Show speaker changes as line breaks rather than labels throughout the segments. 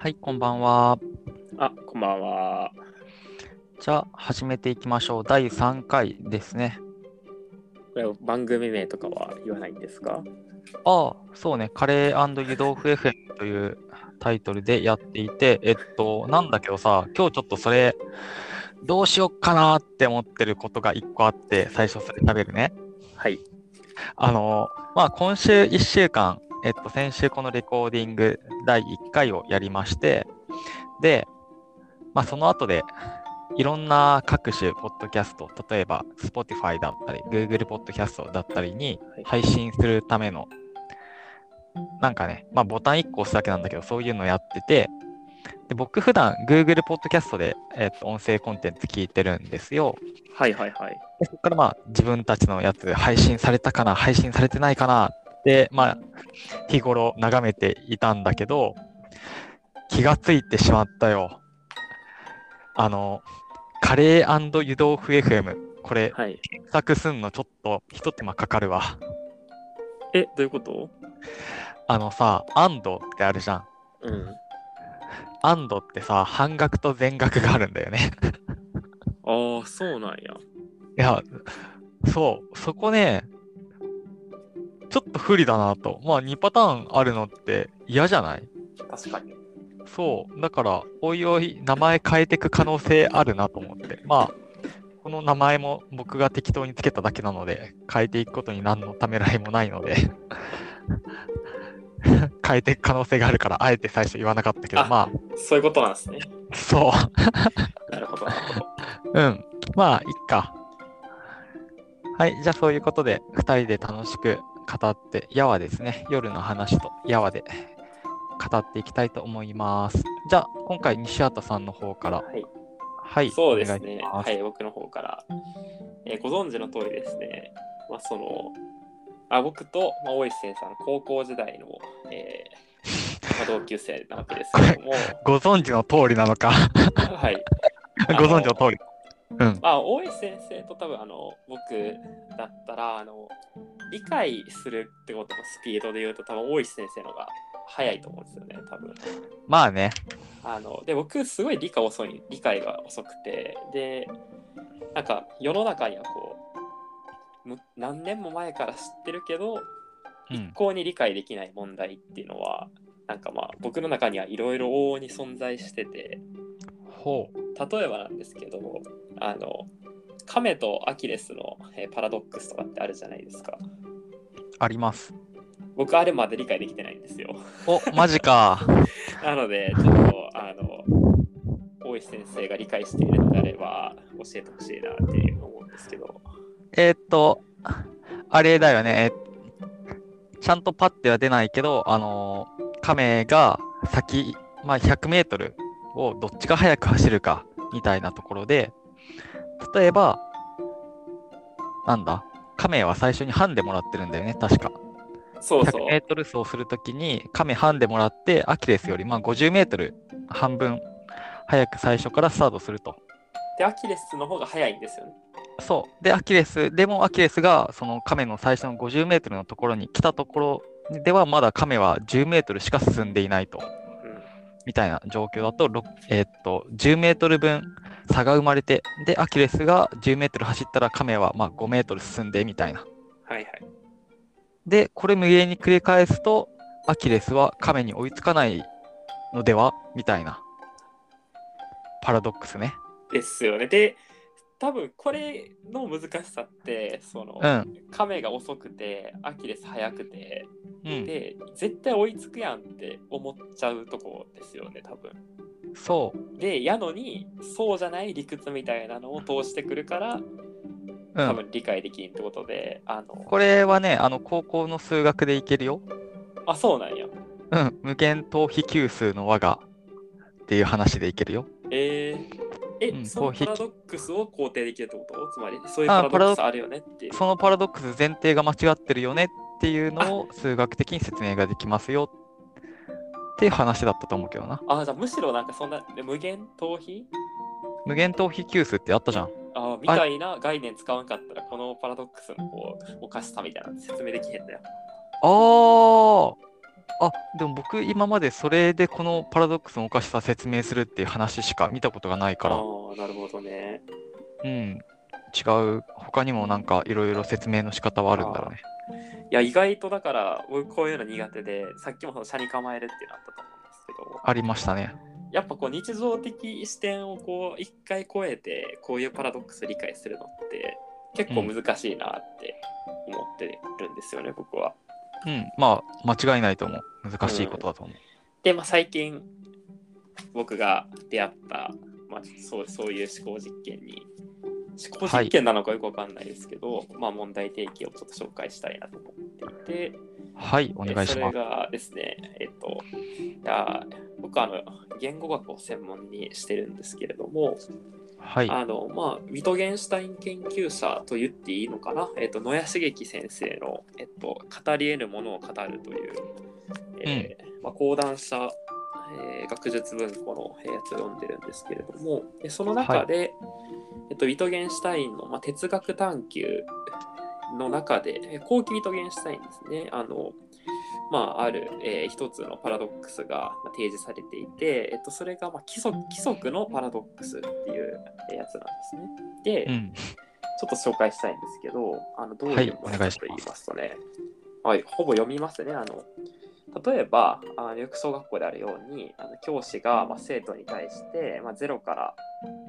はい、こんばんは。
あ、こんばんは。
じゃあ、始めていきましょう。第3回ですね。
これ番組名とかは言わないんですか？
ああ、そうね。カレー湯豆腐 FM というタイトルでやっていて、えっと、なんだけどさ、今日ちょっとそれ、どうしよっかなって思ってることが1個あって、最初それ食べるね。
はい。
あの、まあ、今週1週間、えっと、先週このレコーディング第1回をやりまして、で、まあ、その後で、いろんな各種ポッドキャスト、例えば Spotify だったり、Google ポッドキャストだったりに
はい
配信するための、なんかね、まあ、ボタン1個押すだけなんだけど、そういうのやってて、で僕普段 Google ポッドキャストで、えっと、音声コンテンツ聞いてるんですよ。
はいはいはい。
でそこからまあ自分たちのやつ配信されたかな、配信されてないかなって、まあ日頃眺めていたんだけど、気がついてしまったよ。あの、カレー湯豆腐 FM、これ
はい。
検索すんのちょっと一手間かかるわ。
え、どういうこと？
あのさ、アンドってあるじゃん。
うん。
アンドってさ、半額と全額があるんだよね。
ああ、そうなんや。
いや、そう、そこね、ちょっと不利だなと。まあ2パターンあるのって嫌じゃない？
確かに。
そう。だから、おいおい名前変えていく可能性あるなと思って。まあ、この名前も僕が適当につけただけなので、変えていくことに何のためらいもないので、変えていく可能性があるから、あえて最初言わなかったけど、
あ
ま
そういうことなんですね。
あ、そう。
なるほど、なるほど。
うん。まあ、いっか。はい。じゃあ、そういうことで、二人で楽しく語って、やわですね。夜の話とやわで語っていきたいと思います。じゃあ、今回、西畑さんの方から。
はい。
はい。
そうですね。
いす
はい、僕の方から。えーご存知の通りですね。まあ、その、あ僕と、まあ、大石先生の高校時代の、えーまあ、同級生なわけですけども、
ご存知の通りなのか。
はい。
ご存知の通り。うん。
まあ、大石先生と多分あの僕だったらあの理解するってことのスピードで言うと多分大石先生の方が早いと思うんですよね多分
まあね。
あので僕すごい理解遅い理解が遅くてでなんか世の中にはこうむ何年も前から知ってるけど
うん
一。向に理解できない問題っていうのはなんかまあ僕の中にはいろいろ往々に存在してて
ほう。
例えばなんですけどあのカメとアキレスの、えーパラドックスとかってあるじゃないですか
あります。
僕あれまで理解できてないんですよ
お、マジか。
なのでちょっとあの大石先生が理解しているのであれば教えてほしいなっていう思うんですけど
えーっと、あれだよね。えちゃんとパッては出ないけど、あのー亀が先、まあ、100メートルをどっちが速く走るかみたいなところで、例えば、なんだ亀は最初にハンでもらってるんだよね、確か。100
そうそう
メートル走するときに亀ハンでもらって、アキレスよりまあ50メートル半分早く最初からスタートすると。
でアキレスの方が早いんですよね
そう。で、アキレス、でもアキレスがその亀の最初の50メートルのところに来たところでは、まだ亀は10メートルしか進んでいないと。
うん
みたいな状況だと、ろえーっと、10メートル分差が生まれて、で、アキレスが10メートル走ったら亀はまあ5メートル進んでみたいな。
はいはい
で、これ無限に繰り返すと、アキレスは亀に追いつかないのではみたいな。パラドックスね。
ですよねで多分これの難しさってその、
うん。
亀が遅くてアキレス速くて
うん。
で絶対追いつくやんって思っちゃうとこですよね多分
そう。
でやのにそうじゃない理屈みたいなのを通してくるから
うん。
多分理解できんってことで、あの
これはね、あの、高校の数学でいけるよ。
あそうなんや
うん。無限等比級数の和がっていう話でいけるよ。
えー、え、
うん
そのパラドックスを肯定できるってこと？つまりそういうパラドックス。あるよねっていう。
そのパラドックス前提が間違ってるよねっていうのを数学的に説明ができますよっていう話だったと思うけどな。
あじゃあむしろなんかそんなえ無限逃避？
無限等比級数ってあったじゃん。
あみたいな概念使わんかったらこのパラドックスのこうおかしさみたいなの説明できへんだよ。
あーあ、でも僕今までそれでこのパラドックスのおかしさ説明するっていう話しか見たことがないから、
ああ、なるほどね。
うん、違う、他にもなんかいろいろ説明の仕方はあるんだろうね。
いや、意外とだから、僕こういうの苦手で、さっきもその車に構えるっていうのあったと思うんですけど、
ありましたね。
やっぱこう日常的視点をこう一回超えて、こういうパラドックスを理解するのって結構難しいなって思ってるんですよね、僕は。
うん、まあ間違いないと思う。難しいことだと思う。
で、まあ、最近僕が出会った、まあ、そうそういう思考実験に思考実験なのかよくわかんないですけど、まあ問題提起をちょっと紹介したいなと思っていて、
はい、お願いします。
えそれがですね、えっと、いや僕はあの言語学を専門にしてるんですけれども、
はい。
あのまあ、ビトゲンシュタイン研究者と言っていいのかな、えっと、野谷茂樹先生の、えっと、語り得ぬものを語るという、えーまあ、講談社、えー学術文庫のえーやつを読んでるんですけれども、でその中で、えっと、ビトゲンシュタインの、まあ、哲学探求の中で、えー後期ビトゲンシュタインですね、あの、まあ、ある、えー一つのパラドックスがまあ提示されていて、えっと、それが、まあ、規則規則のパラドックスっていうえーやつなんですね。で、
うん。
ちょっと紹介したいんですけど、あのどう
はいいうお
ものかと
願いします
言いますとね、はい、ほぼ読みますね。あの例えば、あのよく小学校であるように、あの教師が、まあ、生徒に対して、まあ、0から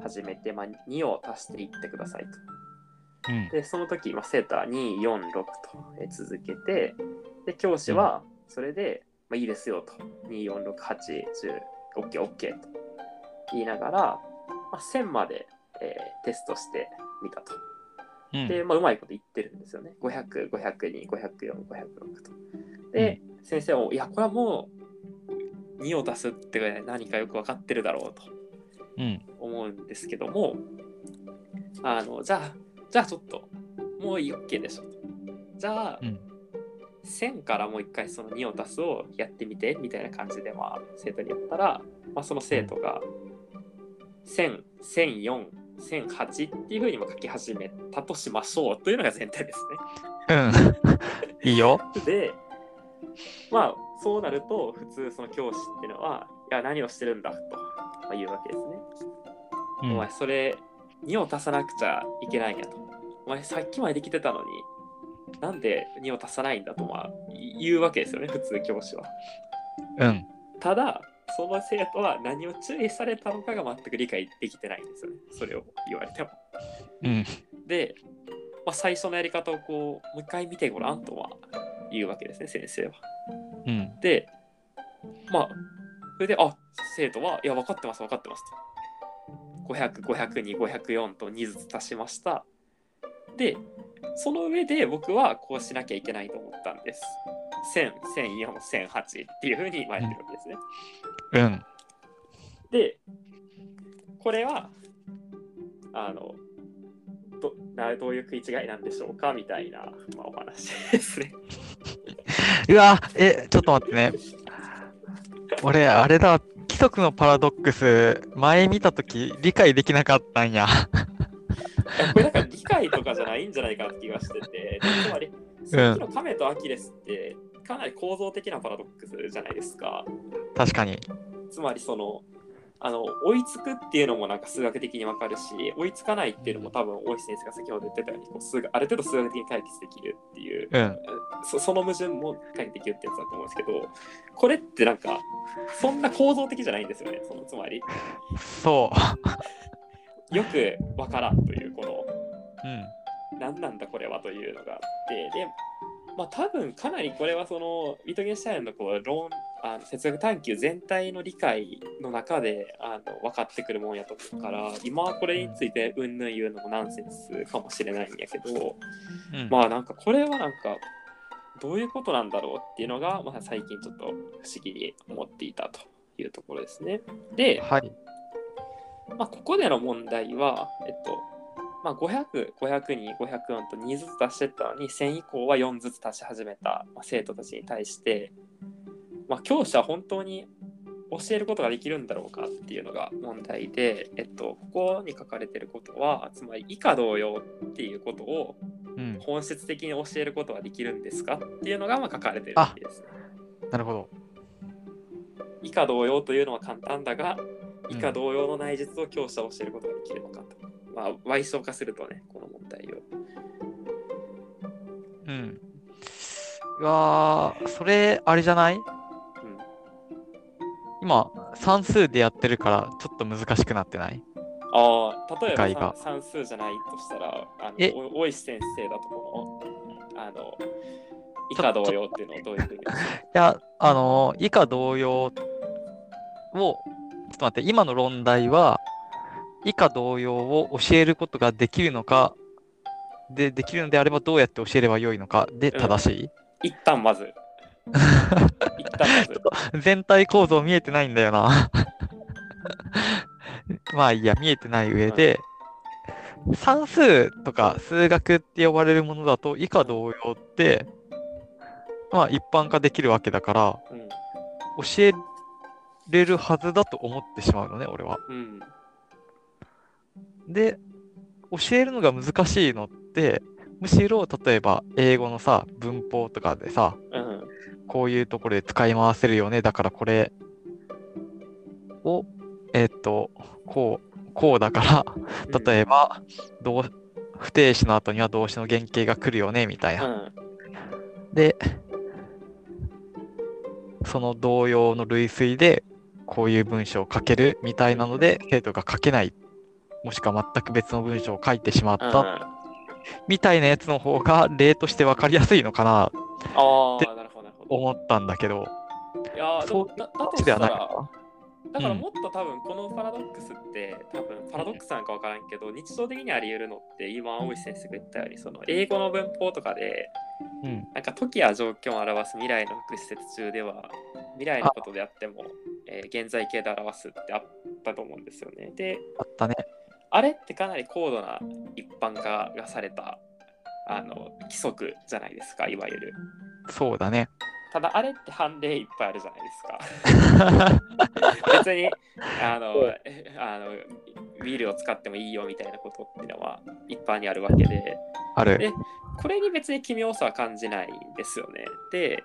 始めて、まあ、2を足していってくださいと。
うん。
で、その時、まあ、生徒は2、4、6とえー続けて、で、教師はそれで、まあ、いいですよと。2、4、6、8、10、OK、OK と言いながら、まあ、1000まで、えーテストしてみたと。
うん。
で、まあ、うまいこと言ってるんですよね。500、502、504、506と。で、先生も、いや、これはもう2を足すって何かよく分かってるだろうと
うん。
思うんですけども、あの、じゃあ、じゃあちょっと、もういい OK でしょと。じゃあ、
うん
1000からもう一回その2を足すをやってみてみたいな感じで、まあ、生徒に言ったら、まあ、その生徒が1000、1004、1008っていうふうにも書き始めたとしましょうというのが前提です
うん。いいよ。
ね。で、まあ、そうなると、普通その教師っていうのは、いや、何をしてるんだと、まあ、言うわけですね。
うん
お前、それ、2を足さなくちゃいけないんやと。お前、さっきまでできてたのに、なんで2を足さないんだと、まあ、言うわけですよね、普通教師は。
うん。
ただ、その生徒は何を注意されたのかが全く理解できてないんですよね。それを言われても。
うん。
で、まあ、最初のやり方をこう、もう一回見てごらんとは言うわけですね、先生は。
うん。
で、まあ、それで、あ、生徒は、いや、分かってます、分かってますと。500、502、504と2ずつ足しました。で、その上で僕はこうしなきゃいけないと思ったんです。1000、1004、1008っていうふうに今やってるわけですね。
うん。
で、これは、あの、どなどういう食い違いなんでしょうかみたいな、まあ、お話ですね。
うわ、え、ちょっと待ってね。俺、あれだ、規則のパラドックス、前見たとき理解できなかったんや
これなんかとかじゃないんじゃないかなって気がしてて、つまり、さっきのカメとアキレスって、かなり構造的なパラドックスじゃないですか。
確かに。
つまり、その、あの追いつくっていうのもなんか数学的にわかるし追いつかないっていうのも多分大石先生が先ほど言ってたようにこう数学ある程度数学的に解決できるっていう
うん。
そその矛盾も解決できるってやつだと思うんですけどこれってなんかそんな構造的じゃないんですよねそのつまり
そ
よくわからんという
う。うん。
何なんだこれはというのがあってでまあ多分かなりこれはそのウィトゲンシュタインのこう論あの哲学探求全体の理解の中であの分かってくるもんやと思うから今はこれについてうんぬん言うのもナンセンスかもしれないんやけど
うん、
まあなんかこれはなんかどういうことなんだろうっていうのが、まあ、最近ちょっと不思議に思っていたというところですね。で、
はい。
まあ、ここでの問題は、えっと、まあ、500、502、504と2ずつ足してったのに、1000以降は4ずつ足し始めた、まあ、生徒たちに対して、まあ、教師は本当に教えることができるんだろうかっていうのが問題で、えっと、ここに書かれてることは、つまり以下同様っていうことを
うん。
本質的に教えることができるんですかっていうのがまあ書かれてるわけですね。
なるほど。
以下同様というのは簡単だが、以下同様の内実を教師は教えることができるのかと。まあ、歪相化するとね、この問題を。
うん。うわーそれ、あれじゃない？
うん。
今、算数でやってるから、ちょっと難しくなってない？
ああ、例えば算算数じゃないとしたら、あ
え？
のお大石先生だとこの、あの、以下同様っていうのをどういうふうに？
いや、あのー以下同様を、ちょっと待って、今の論題は、以下同様を教えることができるのか、で、できるのであればどうやって教えればよいのかで
うん
正しい、
一旦まず。一旦まず。
全体構造見えてないんだよな。まあいいや、見えてない上で、算数とか数学って呼ばれるものだと以下同様って、まあ一般化できるわけだから、
うん。
教えれるはずだと思ってしまうのね、俺は。
うん。
で、教えるのが難しいのって、むしろ例えば英語のさ、文法とかでさ、
うん。
こういうところで使い回せるよね。だからこれを、えっと、こう、こうだから、例えば、動不定詞の後には動詞の原型が来るよね、みたいな。
うん。
で、その同様の類推で、こういう文章を書けるみたいなので、生徒が書けない、もしくは全く別の文章を書いてしまった、
うん
みたいなやつの方が例として分かりやすいのかな、
あ
で
あ、なるほど、なるほど。
思ったんだけど、
いや
そう
もだだと
ではな
だから
うん
もっと多分このパラドックスって、多分パラドックスなんかわからんけど、日常的にあり得るのって、今、大石先生が言ったように、その英語の文法とかで、
うん。
なんか時や状況を表す未来の副施設中では、未来のことであっても、えー現在形で表すってあったと思うんですよね。で、
あったね。
あれってかなり高度な一般化がされたあの規則じゃないですか、いわゆる。
そうだね。
ただあれって判例いっぱいあるじゃないですか。別にあのえ あのウィールを使ってもいいよみたいなことっていうのは一般にあるわけで、
ある。
でこれに別に奇妙さは感じないんですよね。で、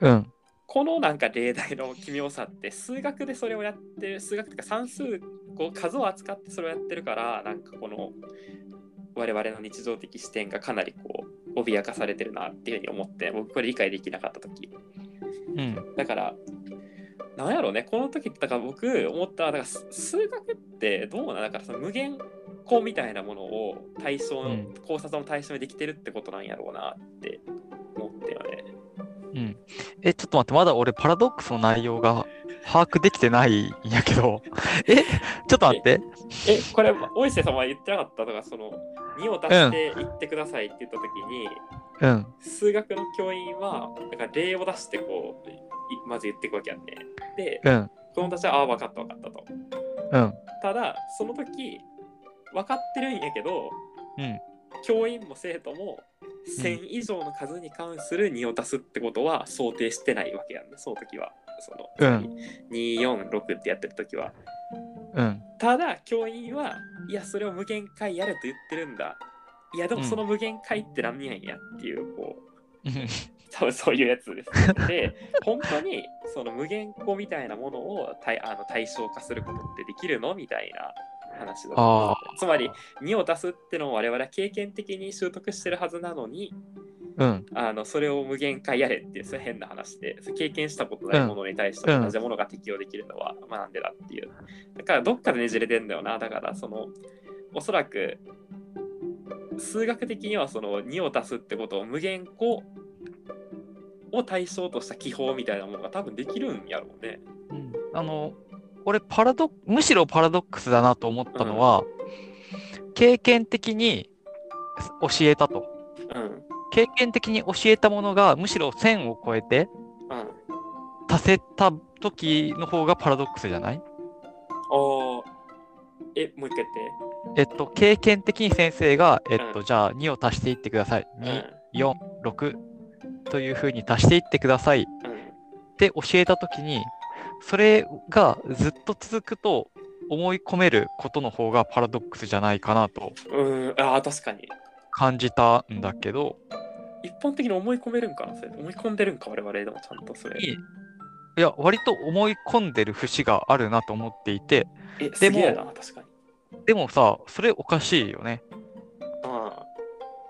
うん。
このなんか例題の奇妙さって数学でそれをやってる数学というか算数こう数を扱ってそれをやってるからなんかこの我々の日常的視点がかなりこう脅かされてるなっていうふうに思って僕これ理解できなかった時
うん。
だからなんやろうねこの時だから僕思っただからす数学ってどうなんだからその無限個みたいなものを対象の、
うん
考察の対象にできてるってことなんやろうなって思ったよね。
うん。え、ちょっと待って、まだ俺パラドックスの内容が把握できてないんやけど。え、ちょっと待って。
え、これ、大石さんは言ってなかったとか、その、2を足して言ってくださいって言ったときに、
うん。
数学の教員は、だから例を出して、こう、いまず言っていくわけやんね。で、
うん。
子供たちは、ああ、分かった分かったと。
うん。
ただ、その時、分かってるんやけど、
うん。
教員も生徒も、1000以上の数に関する2を足すってことは想定してないわけやんね、その時は。その、
うん
246ってやってる時は。
うん。
ただ教員はいやそれを無限回やれと言ってるんだ。いやでも
うん。
その無限回って何やんやっていうこう
うん
多分そういうやつです、ね、で本当にその無限個みたいなものを対あの対象化することってできるのみたいな話だ
あ
つまり2を出すってのを我々は経験的に習得してるはずなのに
うん。
あのそれを無限回やれっていうそれ変な話で経験したことないものに対して
うん
同じものが適用できるのは、まあなんでだっていうだからどっかでねじれてんだよなだからそのおそらく数学的にはその2を足すってことを無限個を対象とした記法みたいなものが多分できるんやろうね。
うんあの、俺パラド、むしろパラドックスだなと思ったのは、経験的に教えたと。
うん。
経験的に教えたものがむしろ1000を超えて
うん。
足せた時の方がパラドックスじゃない？
おーえ、もう一回言っ
えっと、経験的に先生が、えっと、
うん
じゃあ2を足していってください。
て。
2、4、6というふうに足していってくださいっ
うん。うん。
て教えた時に、それがずっと続くと思い込めることの方がパラドックスじゃないかなと
うん、ああ、確かに。
感じたんだけど、
一般的に思い込めるんかなそれ思い込んでるんか我々でもちゃんとそれ。
にいや、割と思い込んでる節があるなと思っていて、
え、
ですも
確かに。
でもさ、それおかしいよね。
ああ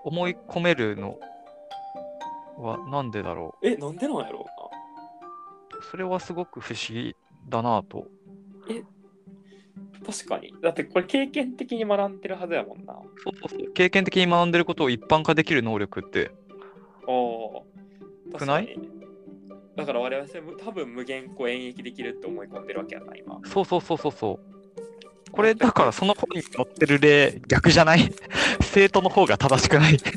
思い込めるのはなんでだろ
え、なんでなんやろ
う。それはすごく不思議だなと。
うな。確かに。だってこれ経験的に学んでるはずやもんな。
そうそうそう経験的に学んでることを一般化できる能力って、
おお。
くない？
だから我々それ多分無限個演繹できるって思い込んでるわけやな、今。
そうそうそうそうそう。これだからその本に載ってる例逆じゃない？生徒の方が正しくない？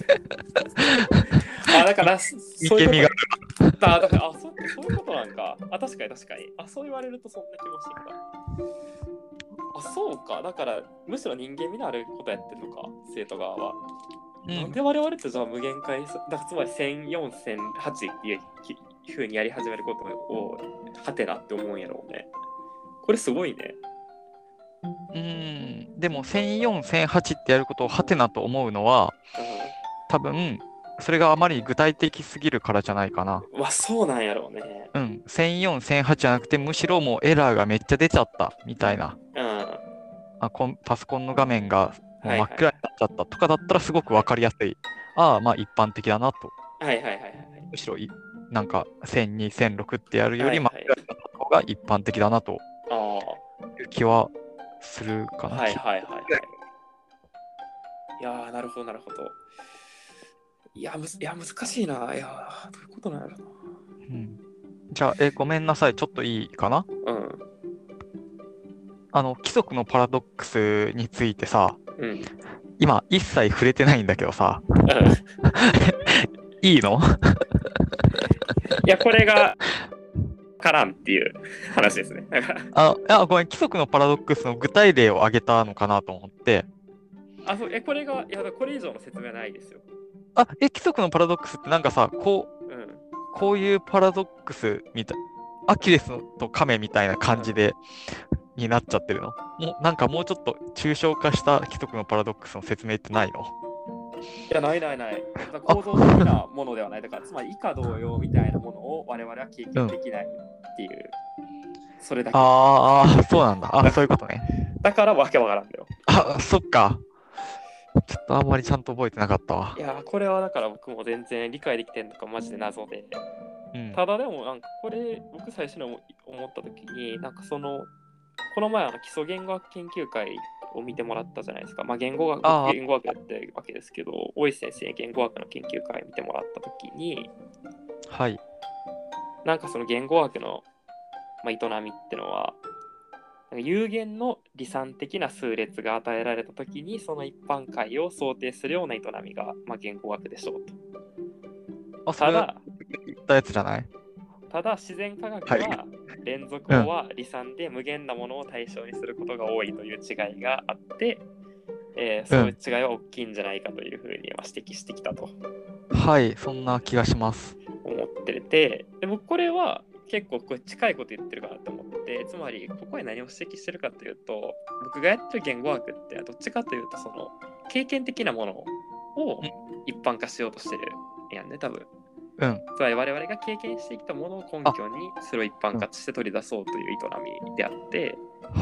あ、だから、そそういう
見
こ
け
とあ、だから、あ、そそういうことなんか。あ、確かに確かに。あ、そう言われるとそんな気もしてきた。あ、そうか。だから、むしろ人間味のあることやってるのか、生徒側は。
うん
なんで我々ってじゃあ無限回数、だつまり1004、1008っていうふうにやり始めることを、はてなって思うんやろうね。これすごいね。
うんでも1004、1008ってやることをハテナと思うのは多分それがあまりに具体的すぎるからじゃないかな。
うん。わ、そうなんやろうね。
うん、1004、1008じゃなくてむしろもうエラーがめっちゃ出ちゃったみたいな。
うん。
あコンパソコンの画面がもう真っ暗になっちゃったとかだったらすごく分かりやすい。ああ、まあ一般的だなと。
はいはいはいはいはい。
むしろいなんか1002、1006ってやるより真っ暗になった方が一般的だなと
あ
いう気はするか
あ、
な。
はいはいはいはい。いやー、なるほどなるほど。いや、むずいや難しいな。いやー、どういうことなんやろ
うんじゃあ、え、ごめんなさい。ちょっといいかな
な？うん。
あの、規則のパラドックスについてさ、
うん。い
今一切触れてないんだけどさ、いいの？
や、これが、からんっていう話ですね。
あ、あ、ごめん、規則のパラドックスの具体例を挙げたのかなと思って、
あ、そう、え、これが、いや、これ以上の説明はないですよ。
あ、え、規則のパラドックスってなんかさ、こう、
うん。
こういうパラドックスみたい、アキレスとカメみたいな感じで、になっちゃってるの？もう、なんかもうちょっと抽象化した規則のパラドックスの説明ってないの？
いや、ないないない。構造的なものではない。だから、つまり以下同様みたいなものを我々は経験できないっていう、それだけ。
あーあー、そうなんだ。あ、そういうことね。
だからわけわからんだよ。
あ、そっか。ちょっとあんまりちゃんと覚えてなかったわ
い。や、これはだから僕も全然理解できてんのかマジで謎で。
うん。
ただでもなんかこれ僕最初に思思った時になんかそのこの前あの基礎言語学研究会を見てもらったじゃないですか。まあ言語学言語学やってるわけですけど大石先生に言語学の研究会見てもらった時に
はい。
なんかその言語学の、まあ、営みってのは有限の理算的な数列が与えられた時にその一般解を想定するような営みが、まあ、言語学でしょうと。
あ、
ただ
言ったやつじゃない？
ただ自然科学
は
は連続語は離散で無限なものを対象にすることが多いという違いがあって、えーそういう違いは大きいんじゃないかというふうにまあ指摘してきたと
はい、そんな気がします。
思っててで僕これは結構これ近いこと言ってるかなと思ってつまりここに何を指摘してるかというと僕がやってる言語学ってどっちかというとその経験的なものを一般化しようとしてるやんね多分。
うん。
つまり我々が経験してきたものを根拠にそれを一般化して取り出そうという営みであって、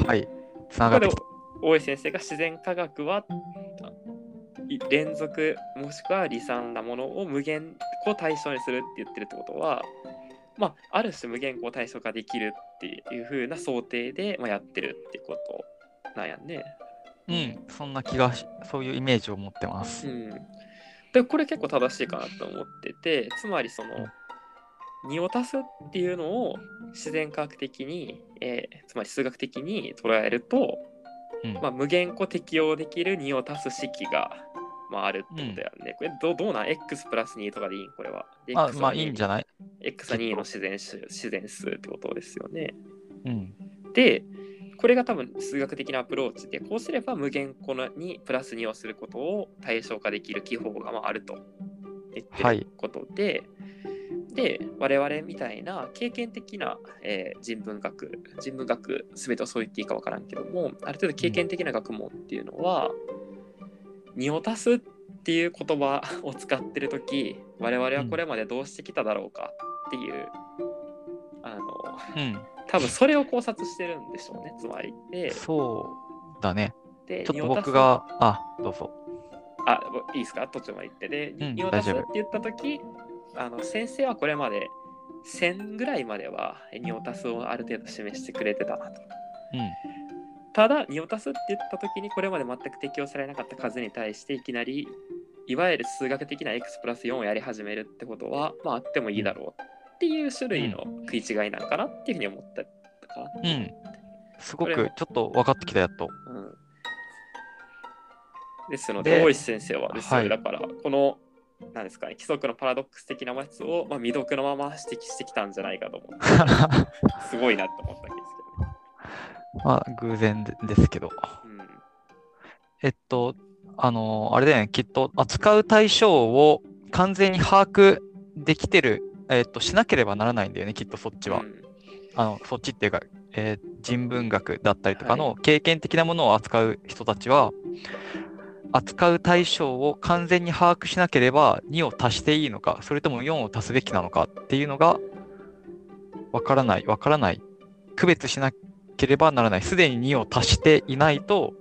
はい。つながってきた。
大江先生が自然科学はい連続もしくは離散なものを無限個対象にするって言ってるってことは、まあ、ある種無限個を対象化できるっていう風な想定で、まあ、やってるってことなんやんね。
うん、そんな気がし、そういうイメージを持ってます。
うん、でこれ結構正しいかなと思っててつまりその2を足すっていうのを自然科学的に、えーつまり数学的に捉えると、
うん
まあ、無限個適用できる2を足す式が、まあ、あるってことやね。これどうどうなん ?x プラス2とかでいい？んこれは。で
あまあいいんじゃない
？X は2の自然数自然数ってことですよね。
うん。
で、これが多分数学的なアプローチで、こうすれば無限個のにプラス2をすることを対象化できる記法がまああると言って
はい
ることで、で、我々みたいな経験的な、えー人文学、人文学、すべてをそう言っていいかわからんけども、ある程度経験的な学問っていうのは、2を足すっていう言葉を使ってるとき、我々はこれまでどうしてきただろうかっていう、あの
うん。
多分それを考察してるんでしょうね。つまり。で
そうだね。
で
ちょっと僕が、あ、どうぞ。
あいいですか？途中まで言って。で
うん
仁王立つ
大丈夫。
って言った時あの先生はこれまで1000ぐらいまでは仁王立つをある程度示してくれてたなと。
うん。
ただ仁王立つって言った時にこれまで全く適用されなかった数に対していきなりいわゆる数学的な x プラス4をやり始めるってことはまああってもいいだろうっていう種類の食い違いなんかなっていうふうに思ったかな。
うん。すごくちょっと分かってきたやっと。
うんですの
で
で、大石先生はですよ、
はい
だから、この、なんですかね、規則のパラドックス的なやつを、まあ、未読のまま指摘してきたんじゃないかと思って、すごいなと思ったわけですけどね。
まあ、偶然でですけど。
うん
えっと、あのあれだよね、きっと扱う対象を完全に把握できてる、えっと、しなければならないんだよね、きっとそっちは。
うん
あのそっちっていうか、えー人文学だったりとか
は
の経験的なものを扱う人たちは、扱う対象を完全に把握しなければ2を足していいのか、それとも4を足すべきなのかっていうのがわからない、わからない。区別しなければならない。すでに2を足していないと、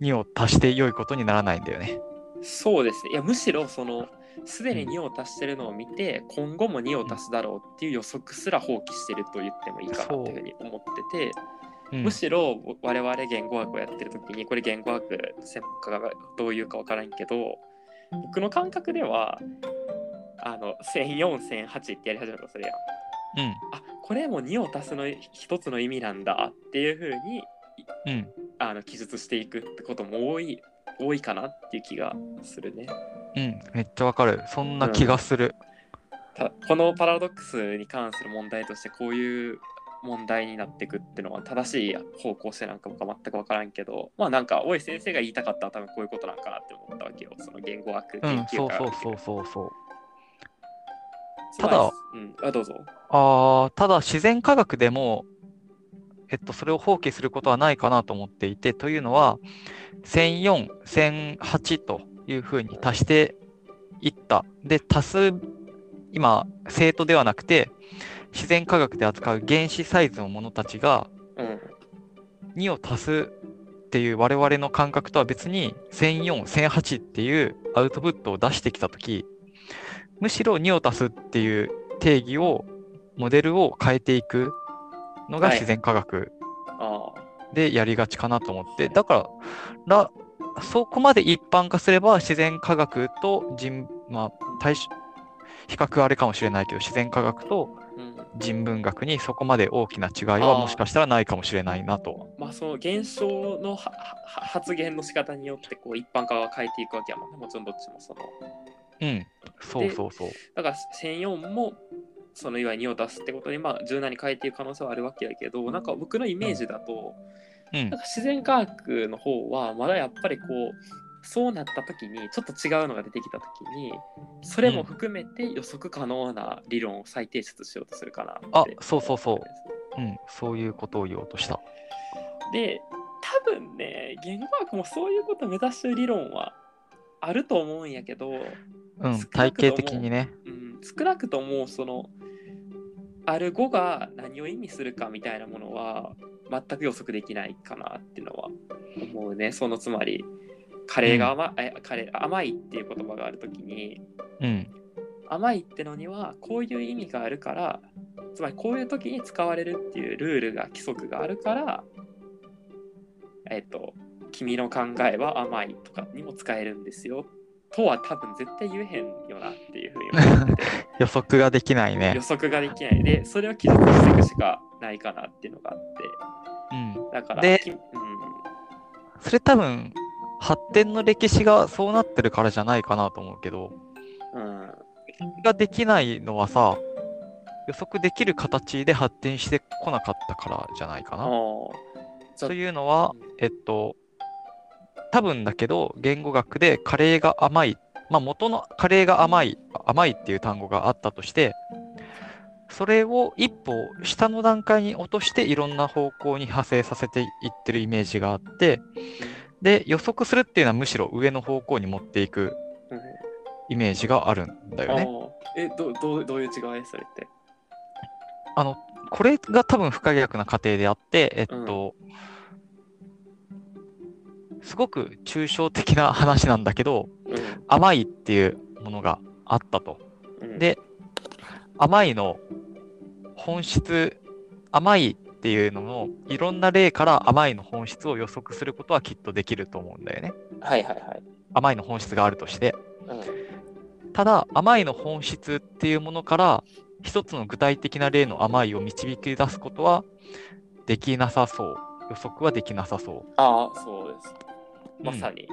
2を足して良いことにならないんだよね。
そうですね。いや、むしろ、その、すでに2を足してるのを見て、今後も2を足すだろうっていう予測すら放棄してると言ってもいいかなっていうふうに思ってて、
う。ん。
むしろ我々言語学をやってる時にこれ言語学専門家がどう言うか分からんけど僕の感覚ではあの1004、1008ってやり始めたらそれやん。
うん、
あこれも2を足すの一つの意味なんだっていうふうに
うん、
あの記述していくってことも多い多いかなっていう気がするね。
うん、めっちゃわかる。そんな気がする。
たこのパラドックスに関する問題としてこういう問題になっていくっていうのは正しい方向性なんかも全く分からんけどまあなんか大井先生が言いたかったら多分こういうことなんかなって思ったわけよその言語学
うん、
研究
うそうそうそうそう。ただ
うん、あどうぞ
ああ、ただ自然科学でも、えっと、それを放棄することはないかなと思っていて、というのは、1004、1008というふうに足していった。で、足す、今、生徒ではなくて、自然科学で扱う原子サイズのものたちが、
うん
2を足すっていう我々の感覚とは別に、1004、1008っていうアウトプットを出してきたとき、むしろ2を足すっていう定義を、モデルを変えていくのが
はい。
自然科学。
あ
でやりがちかなと思って、だから、らそこまで一般化すれば自然科学と人、まあ、対し比較あれかもしれないけど、自然科学と人文学にそこまで大きな違いはもしかしたらないかもしれないなと。
まあその現象の発言の仕方によってこう一般化は変えていくわけやもんね。もちろんどっちもその。
うん、そうそうそう。
だから1004もそのいわゆる2を出すってことにまあ柔軟に変えていく可能性はあるわけやけどなんか僕のイメージだと、
うん
なんか自然科学の方はまだやっぱりこうそうなった時にちょっと違うのが出てきた時にそれも含めて予測可能な理論を再提出しようとするかなって
あ、そうそうそう。うん、そういうことを言おうとした。
で多分ね言語学もそういうことを目指してる理論はあると思うんやけど、
うん、体系的にね。
うん、少なくともそのある語が何を意味するかみたいなものは全く予測できないかなっていうのは思うね。そのつまりカレーが甘,、えカレー甘いっていう言葉があるときに
うん、
甘いってのにはこういう意味があるからつまりこういう時に使われるっていうルールが規則があるからえっ、と君の考えは甘いとかにも使えるんですよとは多分絶対言えへんよなっていうふうに思ってて。
予測ができないね。
予。測ができない。でそれを記述していくしかないかなっていうのがあって。
うん。
だから
で
きうん、
それ多分、発展の歴史がそうなってるからじゃないかなと思うけど、
うん、
ができないのはさ、予測できる形で発展してこなかったからじゃないかな。
あー。じゃ
というのは
うん、
えっと、多分だけど、言語学でカレーが甘い、まあ元のカレーが甘い、甘いっていう単語があったとして、それを一歩下の段階に落としていろんな方向に派生させていってるイメージがあって、で、予測するっていうのはむしろ上の方向に持っていく
うん
イメージがあるんだよね。
えどどうどういう違いそれって？
あの、これが多分不可逆な過程であって、えっと、すごく抽象的な話なんだけど、
うん
甘いっていうものがあったと。
うん
で、甘いの本質、甘いっていうののいろんな例から甘いの本質を予測することはきっとできると思うんだよね。
はいはいはい。
甘いの本質があるとして。
うん
ただ、甘いの本質っていうものから一つの具体的な例の甘いを導き出すことはできなさそう。予測はできなさそう。
ああ、そうです。
うん。
まさに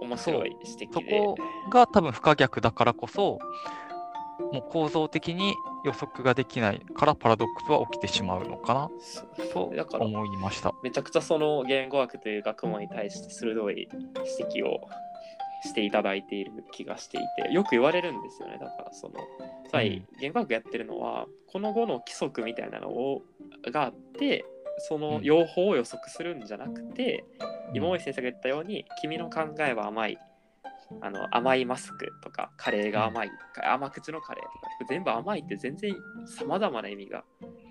面白い指摘で。
そこが多分不可逆だからこそ、もう構造的に予測ができないからパラドックスは起きてしまうのかな。と思いました。
めちゃくちゃその言語学という学問に対して鋭い指摘をしていただいている気がしていてよく言われるんですよね。だからそのつまり言語学やってるのはこの語の規則みたいなのをがあってその用法を予測するんじゃなくて、今森先生が言ったように君の考えは甘い。あの甘いマスクとかカレーが甘い、甘口のカレーとか。全部甘いって全然さまざまな意味が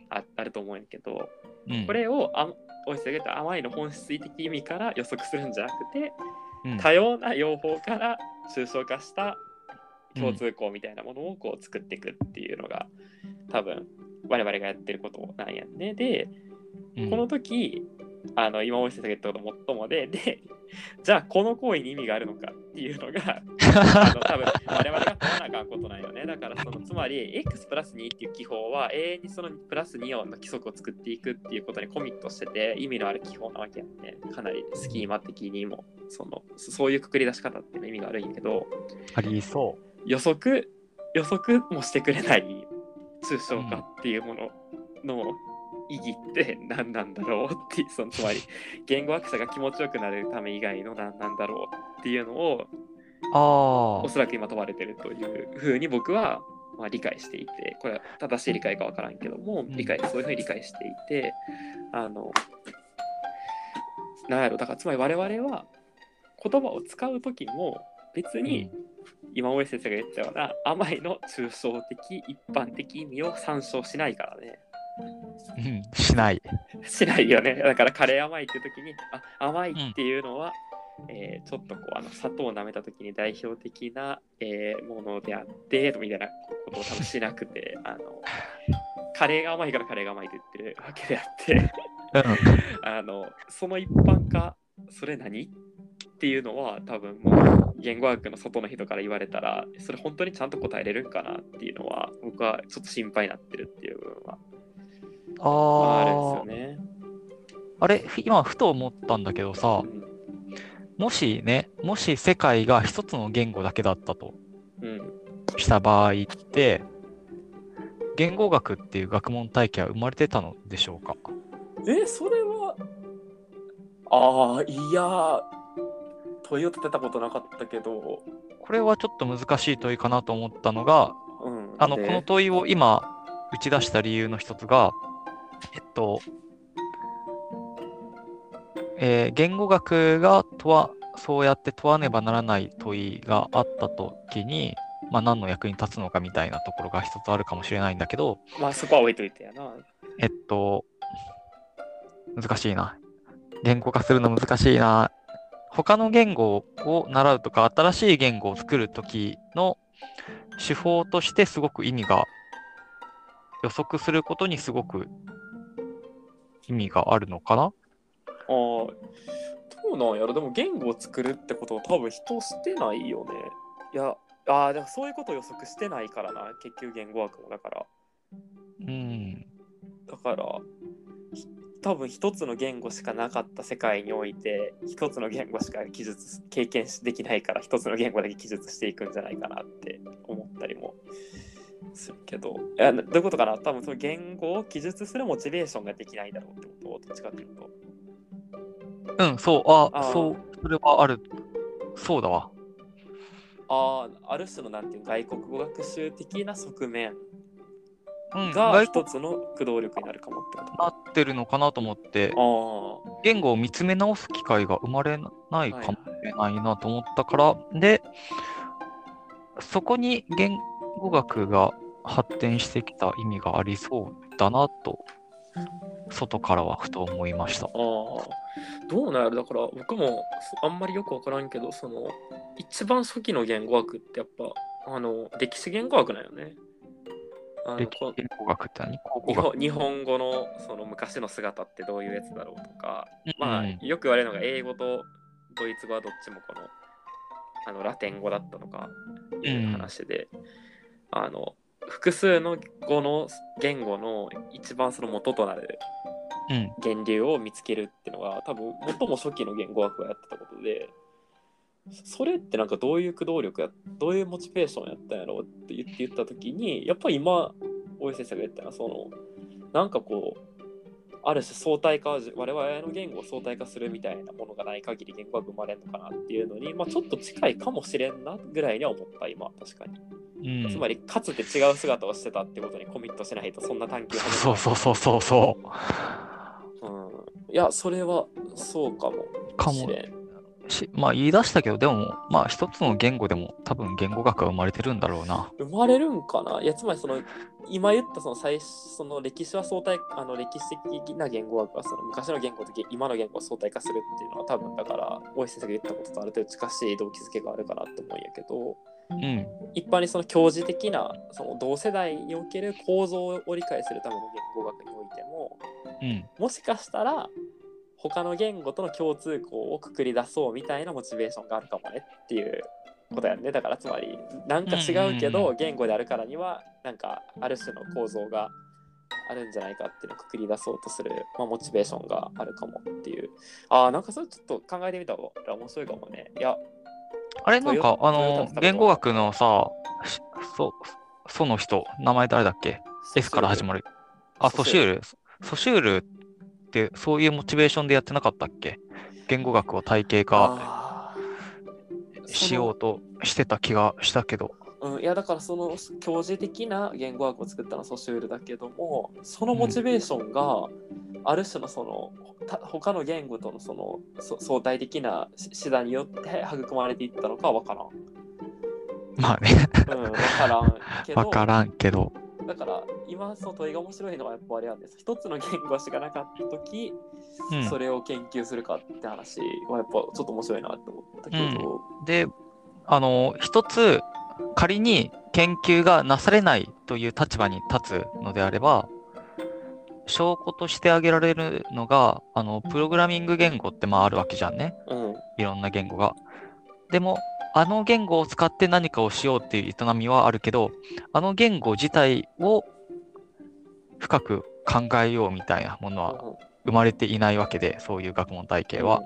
ああると思うんやけど、
うん。
これをあおいしさが言った甘いの本質的意味から予測するんじゃなくて
うん。
多様な用法から抽象化した共通項みたいなものをこう作っていくっていうのが多分我々がやってることなんやんね。で
うん
この時あの今森先生が言ったこともっともででじゃあこの行為に意味があるのかっていうのがあの多分我々が問わなあかんことなんよね。だからそのつまり x プラス2っていう記法は永遠にそのプラス2音の規則を作っていくっていうことにコミットしてて意味のある記法なわけやんね。かなりスキーマ的にもそのそういうくくり出し方っていうのは意味があるんやけど
ありそ
予測予測もしてくれない抽象化っていうものの意義って 何なんだろうってそのつまり言語学者が気持ちよくなるため以外の何なんだろうっていうのを
う。あ
おそらく今問われてるというふうに僕はまあ理解していてこれは正しい理解かわからんけども
ん
理解そういうふうに理解していてあのなんやろだからつまり我々は言葉を使う時も別
あ。
に今大江先生が言ったような甘いの抽象的一般的意味を参照しないからね
うん、うんしない。
しないよねだからカレー甘いって時にあ甘いっていうのは、えーちょっとこうあの砂糖を舐めた時に代表的な、えーものであってみたいなことを多分しなくてあのカレーが甘いからカレーが甘いって言ってるわけであって
うん。
あのその一般化それ何っていうのは多分もう言語学の外の人から言われたらそれ本当にちゃんと答えれるんかなっていうのは僕はちょっと心配になってるっていう部分は、まあ、あね。
あれ、今ふと思ったんだけどさ
う、ん
もしね、もし世界が一つの言語だけだったと
うん。
した場合って、言語学っていう学問体系は生まれてたのでしょうか？
え、それは、ああ、いや、問いを立てたことなかったけど、
これはちょっと難しい問いかなと思ったのが、
うん。
あの、
で
この問いを今打ち出した理由の一つが、えっと、えー言語学が問わ、そうやって問わねばならない問いがあったときに、まあ、何の役に立つのかみたいなところが一つあるかもしれないんだけど、
まあそこは置いといてやな。
えっと、難しいな。言語化するの難しいな。他の言語を習うとか、新しい言語を作るときの手法としてすごく意味が、予測することにすごく意味があるのかな？
ああ、どうなんやろ、でも言語を作るってことは多分人してないよね。いや、ああ、でもそういうことを予測してないからな、結局言語学もだから。
うん。
だから、ひ多分一つの言語しかなかった世界において一つの言語しか記述経験しできないから一つの言語だけ記述していくんじゃないかなって思ったりもするけどいやどういうことかな？多分その言語を記述するモチベーションができないだろうってことどっちかっていうと。
うん、そう、あ、そう、それはある。そうだわ。
ああある種のなんていう外国語学習的な側面
うん、
が一つの駆動力になるかもってこと。
なってるのかなと思って、
あ
言語を見つめ直す機会が生まれないかもしれないなと思ったから、で、そこに言語学が発展してきた意味がありそうだなと外からはふと思いました。
ああ、どうなるだから僕もそあんまりよくわからんけど、その一番初期の言語学ってやっぱあの歴史言語学なんよね。あの
歴
こ
言語学って何？考
日本語のその昔の姿ってどういうやつだろうとか、まあ
うん。
よく言われるのが英語とドイツ語はどっちもこのあのラテン語だったとかいう話で、あの複数の語の言語の一番その元となる
うん。
源流を見つけるっていうのが多分最も初期の言語学がやってたことでそそれってなんかどういう駆動力やどういうモチベーションやったんやろうって言って言った時にやっぱり今大井先生が言ったのはそのなんかこうある種相対化我々の言語を相対化するみたいなものがない限り言語学生まれるのかなっていうのに、まあ、ちょっと近いかもしれんなぐらいには思った今確かに、
うん、
つまりかつて違う姿をしてたってことにコミットしないとそんな探求
そうそうそうそうそう。
う。ん、いやそれはそうかも
かも
しれん
し、まあ言い出したけど、でも、まあ一つの言語でも多分言語学が生まれてるんだろうな。
生まれるんかな？いやつまりその今言ったその最初その歴史は相対あの歴史的な言語学はその昔の言語と今の言語を相対化するっていうのは多分だから大石先生が言ったこととある程度近しい動機づけがあるかなって思うんやけど
うん。
一般にその教示的なその同世代における構造を理解するための言語学においても
うん。
もしかしたら他の言語との共通項をくくり出そうみたいなモチベーションがあるかもねっていうことやんね。だからつまりなんか違うけど言語であるからにはなんかある種の構造があるんじゃないかっていうのをくくり出そうとする、まあ、モチベーションがあるかもっていう。ああなんかそれちょっと考えてみたら面白いかもね。いや。
あれなんか、あの言語学のさ、しそ、その人、名前誰だっけ ?S から始まる。あ、ソシュール。ソシュールってそういうモチベーションでやってなかったっけ？言語学を体系化しようとしてた気がしたけど。
うん、いやだからその教授的な言語学を作ったのはソシュールだけどもそのモチベーションがある種のそのた他の言語とのそのそ相対的なし手段によって育まれていったのかは分からん。
まあね、
うん、分からんけど
わからんけど。
だから今その問いが面白いのはやっぱあれなんです。一つの言語しかなかった時、
うん。
それを研究するかって話はやっぱちょっと面白いなって思ったけど、
で、あの、一つ、仮に研究がなされないという立場に立つのであれば、証拠として挙げられるのが、あの、プログラミング言語ってまああるわけじゃんね。
うん。
いろんな言語が。でも、あの言語を使って何かをしようっていう営みはあるけど、あの言語自体を深く考えようみたいなものは生まれていないわけで、そういう学問体系は。
う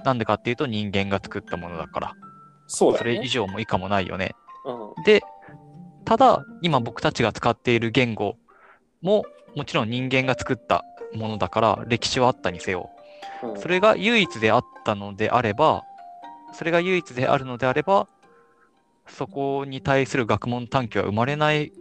ん
なんでかっていうと人間が作ったものだから。そ
そうね
れ以上も以下もないよね。
うん
で、ただ、今僕たちが使っている言語も、もちろん人間が作ったものだから、歴史はあったにせよ。
うん
それが唯一であったのであれば、それが唯一であるのであれば、そこに対する学問探求は生まれない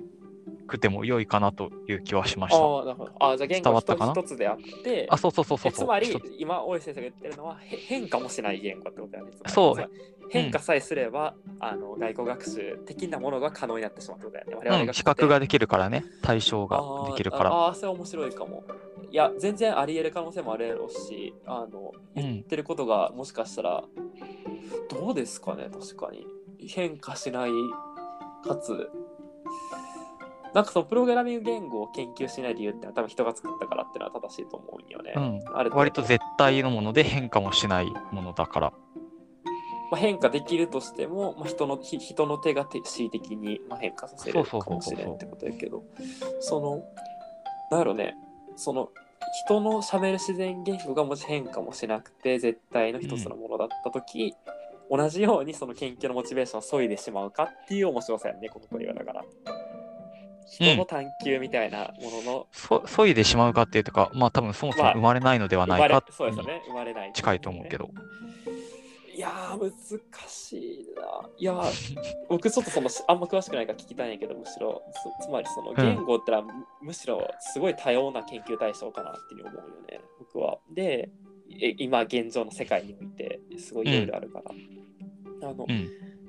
くても良いかなという気はしました。
ああ、なるほど。ああ、じゃあ言語一つであって、
あ、そうそうそうそう
つまり今大石先生が言ってるのはへ変化もしない言語ってことだよね。
そう
変化さえすれば、あの外交学習的なものが可能になってしまうってことだよね。我々
うん、
が
比較ができるからね。対象ができるから。
あーあー、それ面白いかも。いや、全然あり得る可能性もあるやろうし、あの
うん
言ってることがもしかしたら、どうですかね、確かに。変化しない、かつ、なんかそのプログラミング言語を研究しない理由って多分人が作ったからっていうのは正しいと思うんよね。
うん。
あ
割と絶対のもので変化もしないものだから。
まあ、変化できるとしても、まあ、人のひ人の手が手恣意的にまあ変化させるかもしれんってことやけどそのなんやろねその人のしゃべる自然言語がもし変化もしなくて絶対の一つのものだった時、同じようにその研究のモチベーションを削いでしまうかっていう面白さやねこの問いはだから。人の探求みたいなものの、
そ、そいでしまうかっていうか、まあ多分そもそも生まれないのではないか
そうですよね。生まれない、
近いと思うけど。
いやー難しいな。いやー僕ちょっとそのあんま詳しくないから聞きたいんやけどむしろ。つつまりその言語ってのはむ,、むしろすごい多様な研究対象かなっていう思うよね。僕は。でえ今現状の世界においてすごいいろいろあるから、あの
うん。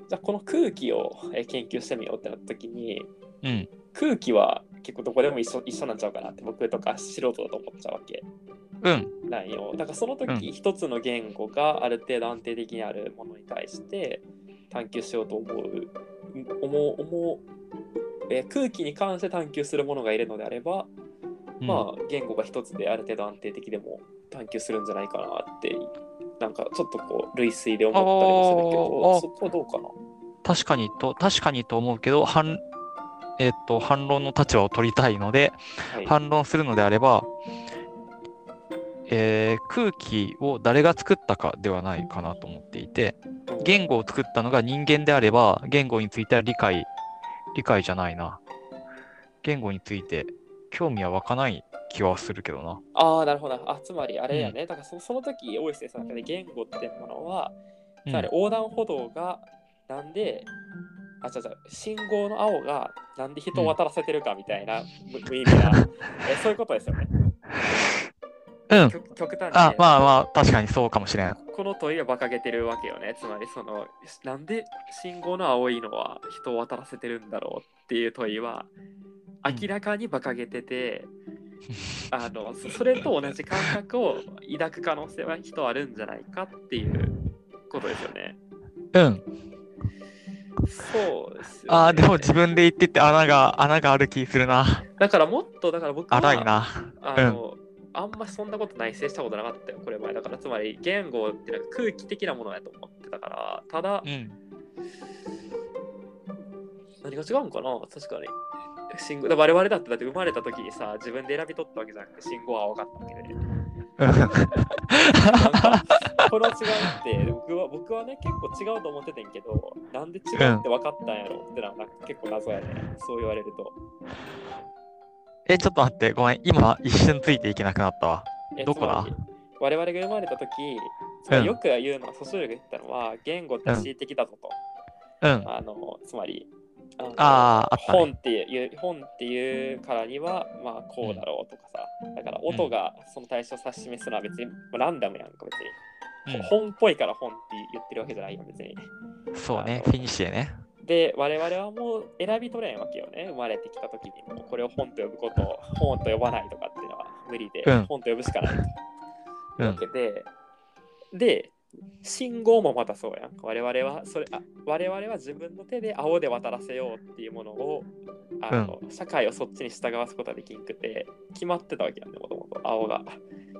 じゃあこの空気をえ研究してみようってなった時に
うん。
空気は結構どこでも一緒一緒なんちゃうかなって僕とか素人だと思っちゃうわけ。
うん。
なんよ。だからその
うん。
時一つの言語がある程度安定的にあるものに対して探求しようと思う、思う、思う、えー空気に関して探求するものがいるのであれば、
うん。
まあ言語が一つである程度安定的でも探求するんじゃないかなって、なんかちょっとこう類推で思ったりもするけど、そこはどうかな？
確かにと、確かにと思うけど、反、えっと、反論の立場を取りたいので、
はい。
反論するのであれば、えー空気を誰が作ったかではないかなと思っていて、言語を作ったのが人間であれば、言語については理解、理解じゃないな。言語について興味は湧かない気はするけどな。
ああ、なるほど。あ、つまりあれやね。だからそその時、大石先生の中で言語ってものは、
うん
つまり横断歩道がなんで、あ、違う違う、信号の青がなんで人を渡らせてるかみたいな、無無意味な、えそういうことですよね。
うん。
極極端に、ね、
あ、まあまあ、確かにそうかもしれん。
この問いは馬鹿げてるわけよね。つまりその、なんで信号の青いのは人を渡らせてるんだろうっていう問いは、明らかに馬鹿げてて、あのそそれと同じ感覚を抱く可能性は人あるんじゃないかっていうことですよね。
うん。
そうですよ、ね。
ああ、でも自分で言ってて穴が、穴がある気するな。
だからもっと、だから僕は、
荒いな。
あの、あんまそんなこと内省したことなかったよ、これ前。だからつまり言語ってなんか空気的なものやと思ってたから、ただ、
うん。
何が違うんかな確かに。信号だ我々だってだって生まれた時にさ、自分で選び取ったわけじゃなくて信号は青かったわけで。この違いって僕は僕はね結構違うと思っててんけどなんで違うって分かったんやろってなんか結構謎やね。そう言われると。
え、ちょっと待って、ごめん。今、一瞬ついていけなくなったわ。
え
どこだ？
我々が生まれた時よく言うのはソシオルが言ったのは言語って恣意的だぞと、
うん。
あのつまりあの
あね。
本っていう本っていうからにはまあこうだろうとかさ。だから音がその対象を指し示すのは別にランダムやんか別に、本っぽいから本って言ってるわけじゃないよ別に。
うん、そうね、フィニッシュでね。
で我々はもう選び取れんわけよね。生まれてきた時にも。これを本と呼ぶこと本と呼ばないとかっていうのは無理で、
うん。
本と呼ぶしかないと。
うん。
わけで、で信号もまたそうやん。我々はそれあ我々は自分の手で青で渡らせようっていうものをあの、社会をそっちに従わすことはできんくて決まってたわけやんねもともと青が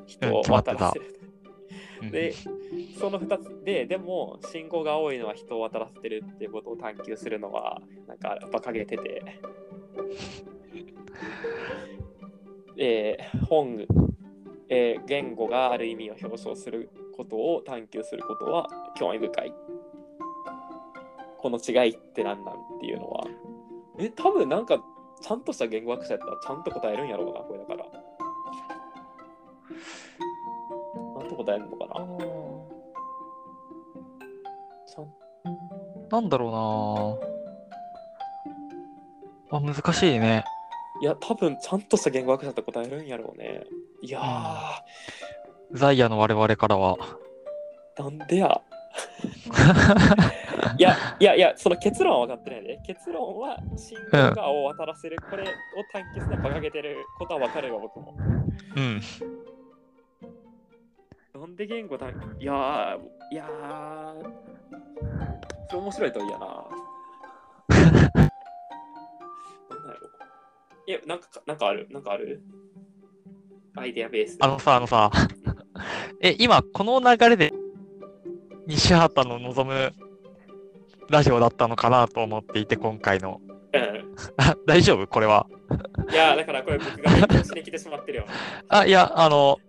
人を渡らせる、
うん。
でその2つででも信号が青いのは人を渡らせてるっていうことを探求するのはなんか馬鹿げてて。えー本、えー言語がある意味を表彰することを探求することは興味深い。この違いって何なんっていうのは。え多分なんかちゃんとした言語学者やったらちゃんと答えるんやろうなこれだから。なんと答えるのかな。ちゃん
なんだろうな。あ、難しいね。
いや多分ちゃんとした言語学者だったら答えるんやろうね。いやー、
ザイヤの我々からは。
なんでや？いやいやいやその結論は分かってないで。結論は信号が青を渡らせる、これを探求するのは馬鹿げてることは分かるよ僕も。
うん。
なんで言語探いやーいやーそれ面白いといいやな。なんだろう。いやなんかなんかある？なんかある？アイデアベース。で
あのさ、あのさ、え、今、この流れで、西畑の望むラジオだったのかなと思っていて、今回の。
うん。
あ 大丈夫？これは。
いやーだからこれ僕が勉強しに来てしまってるよ。
あ、いや、あの、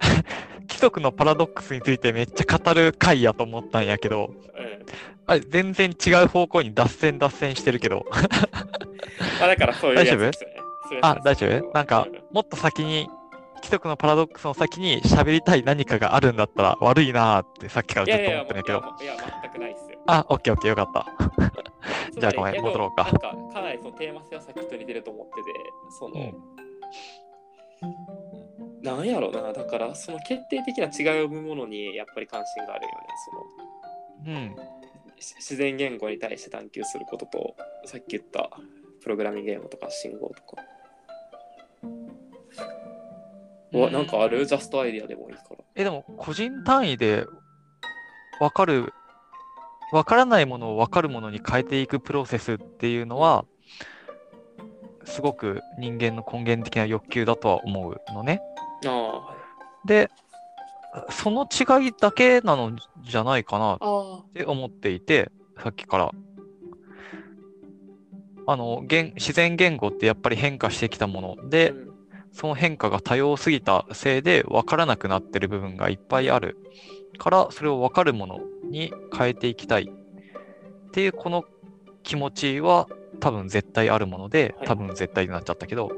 規則のパラドックスについてめっちゃ語る回やと思ったんやけど、
うん。
あれ、全然違う方向に脱線脱線してるけど。
あだからそういうやつですよね。
あ、大丈夫？なんか、もっと先に、規則のパラドックスの先に喋りたい何かがあるんだったら悪いなーってさっきからずっと思ってるんだけど。
いやいや全くないっすよ
あ、オッケーオッケーよかった。じゃあごめん戻ろうか
なんかかなりそのテーマ性はさっきと似てると思っててその、なんやろうなだからその決定的な違いを生むものにやっぱり関心があるよねその
うん。
し自然言語に対して探求することとさっき言ったプログラミング言語とか信号とか。うわなんかある？ジャストアイディアでもいいから。
え、でも個人単位で分かる、分からないものを分かるものに変えていくプロセスっていうのは、すごく人間の根源的な欲求だとは思うのね。
あ。
で、その違いだけなのじゃないかなっ
あ
て思っていて、さっきから。あの、言自然言語ってやっぱり変化してきたもの
あ。
で、
うん
その変化が多様すぎたせいで分からなくなってる部分がいっぱいあるから、それを分かるものに変えていきたいっていうこの気持ちは多分絶対あるもので
はい、
多分絶対になっちゃったけど、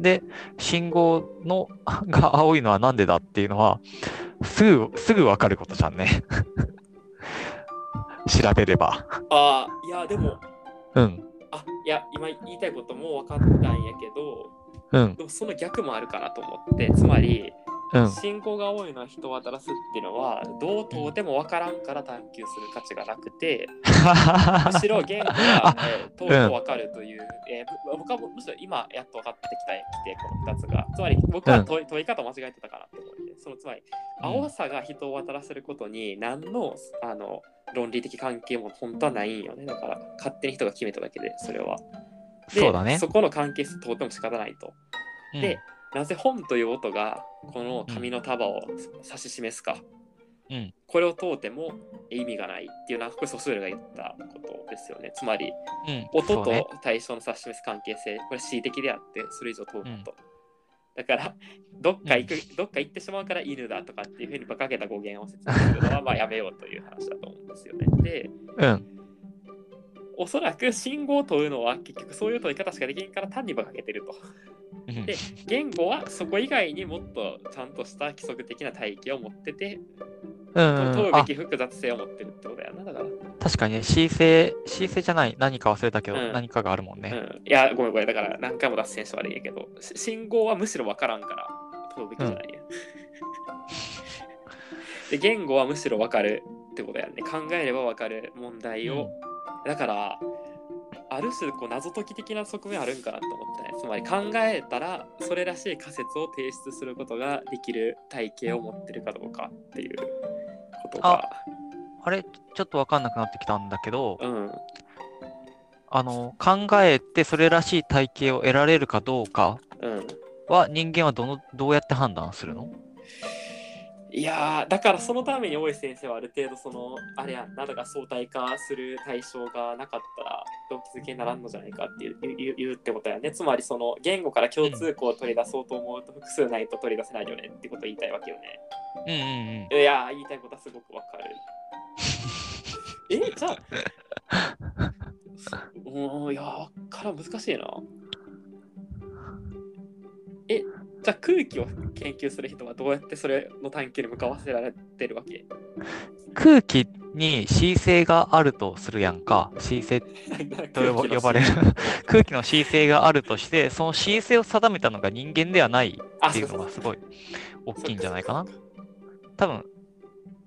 で、信号のが青いのはなんでだっていうのは、すぐ、すぐ分かることじゃんね。調べれば。
ああ、いや、でも、
うん。
あいや、今言いたいことも分かったんやけど、
うん。
でもその逆もあるかなと思って、つまり、
うん。
信号が多いのは人を渡らすっていうのは、どう問うても分からんから探求する価値がなくて、むしろ言語が、えー、問うと分かるという、えーぶ僕はむしろ今やっと分かってきたきて、この2つが。つまり僕は問い,、問い方間違えてたかなって思って、そのつまり、青さが人を渡らせることに何のあの論理的関係も本当はないんよね。だから勝手に人が決めただけで、それは。で
そうだね。
そこの関係性とても仕方ないと。
うん。
で、なぜ本という音がこの紙の束を指し示すか、
うん。
これを問うても意味がないっていうのはこれソスウェルが言ったことですよね。つまり
うん。
音と対象の指し示す関係性これ恣意的であってそれ以上問うなと、だからどっか行く、どっか行ってしまうから犬だとかっていうふうに馬鹿げた語源を説明するのは まあやめようという話だと思うんですよね。で
うん。
おそらく信号を問うのは結局そういう問い方しかできんから単に馬鹿げてると
うん
で言語はそこ以外にもっとちゃんとした規則的な体系を持ってて、
うん
問う
あ
べき複雑性を持ってるってことやな。だから、
確かにね、C 性、C 性じゃない、何か忘れたけど、
うん
何かがあるもんね。
うん、いや、ごめんごめん、だから何回も脱線して悪いんやけど、し信号はむしろ分からんから問うべきじゃないや。で、言語はむしろ分かるってことやんね。考えれば分かる問題を。だから、ある種こう謎解き的な側面あるんかなと思ったね。つまり考えたらそれらしい仮説を提出することができる体系を持ってるかどうかっていうことが。
あれ、ちょっとわかんなくなってきたんだけど、
うん。
あの、考えてそれらしい体系を得られるかどうか
うん。
は、人間はどの、どうやって判断するの？
いやーだからそのために大石先生はある程度そのあれやんなだから相対化する対象がなかったら動機づけにならんのじゃないかっていう言うってことやね。つまりその言語から共通項を取り出そうと思うと複数ないと取り出せないよねってことを言いたいわけよね。
うんうんうん。
いやー言いたいことはすごくわかる。えじゃあ うんいやからん難しいな。えじゃあ空気を研究する人はどうやってそれの探求に向かわせられてるわけ？
空気に C 性があるとするやんか。C 性と 呼ばれる。空気の C 性があるとして、その C 性を定めたのが人間ではない
あ
っていうのがすごい大きいんじゃないかな。多分、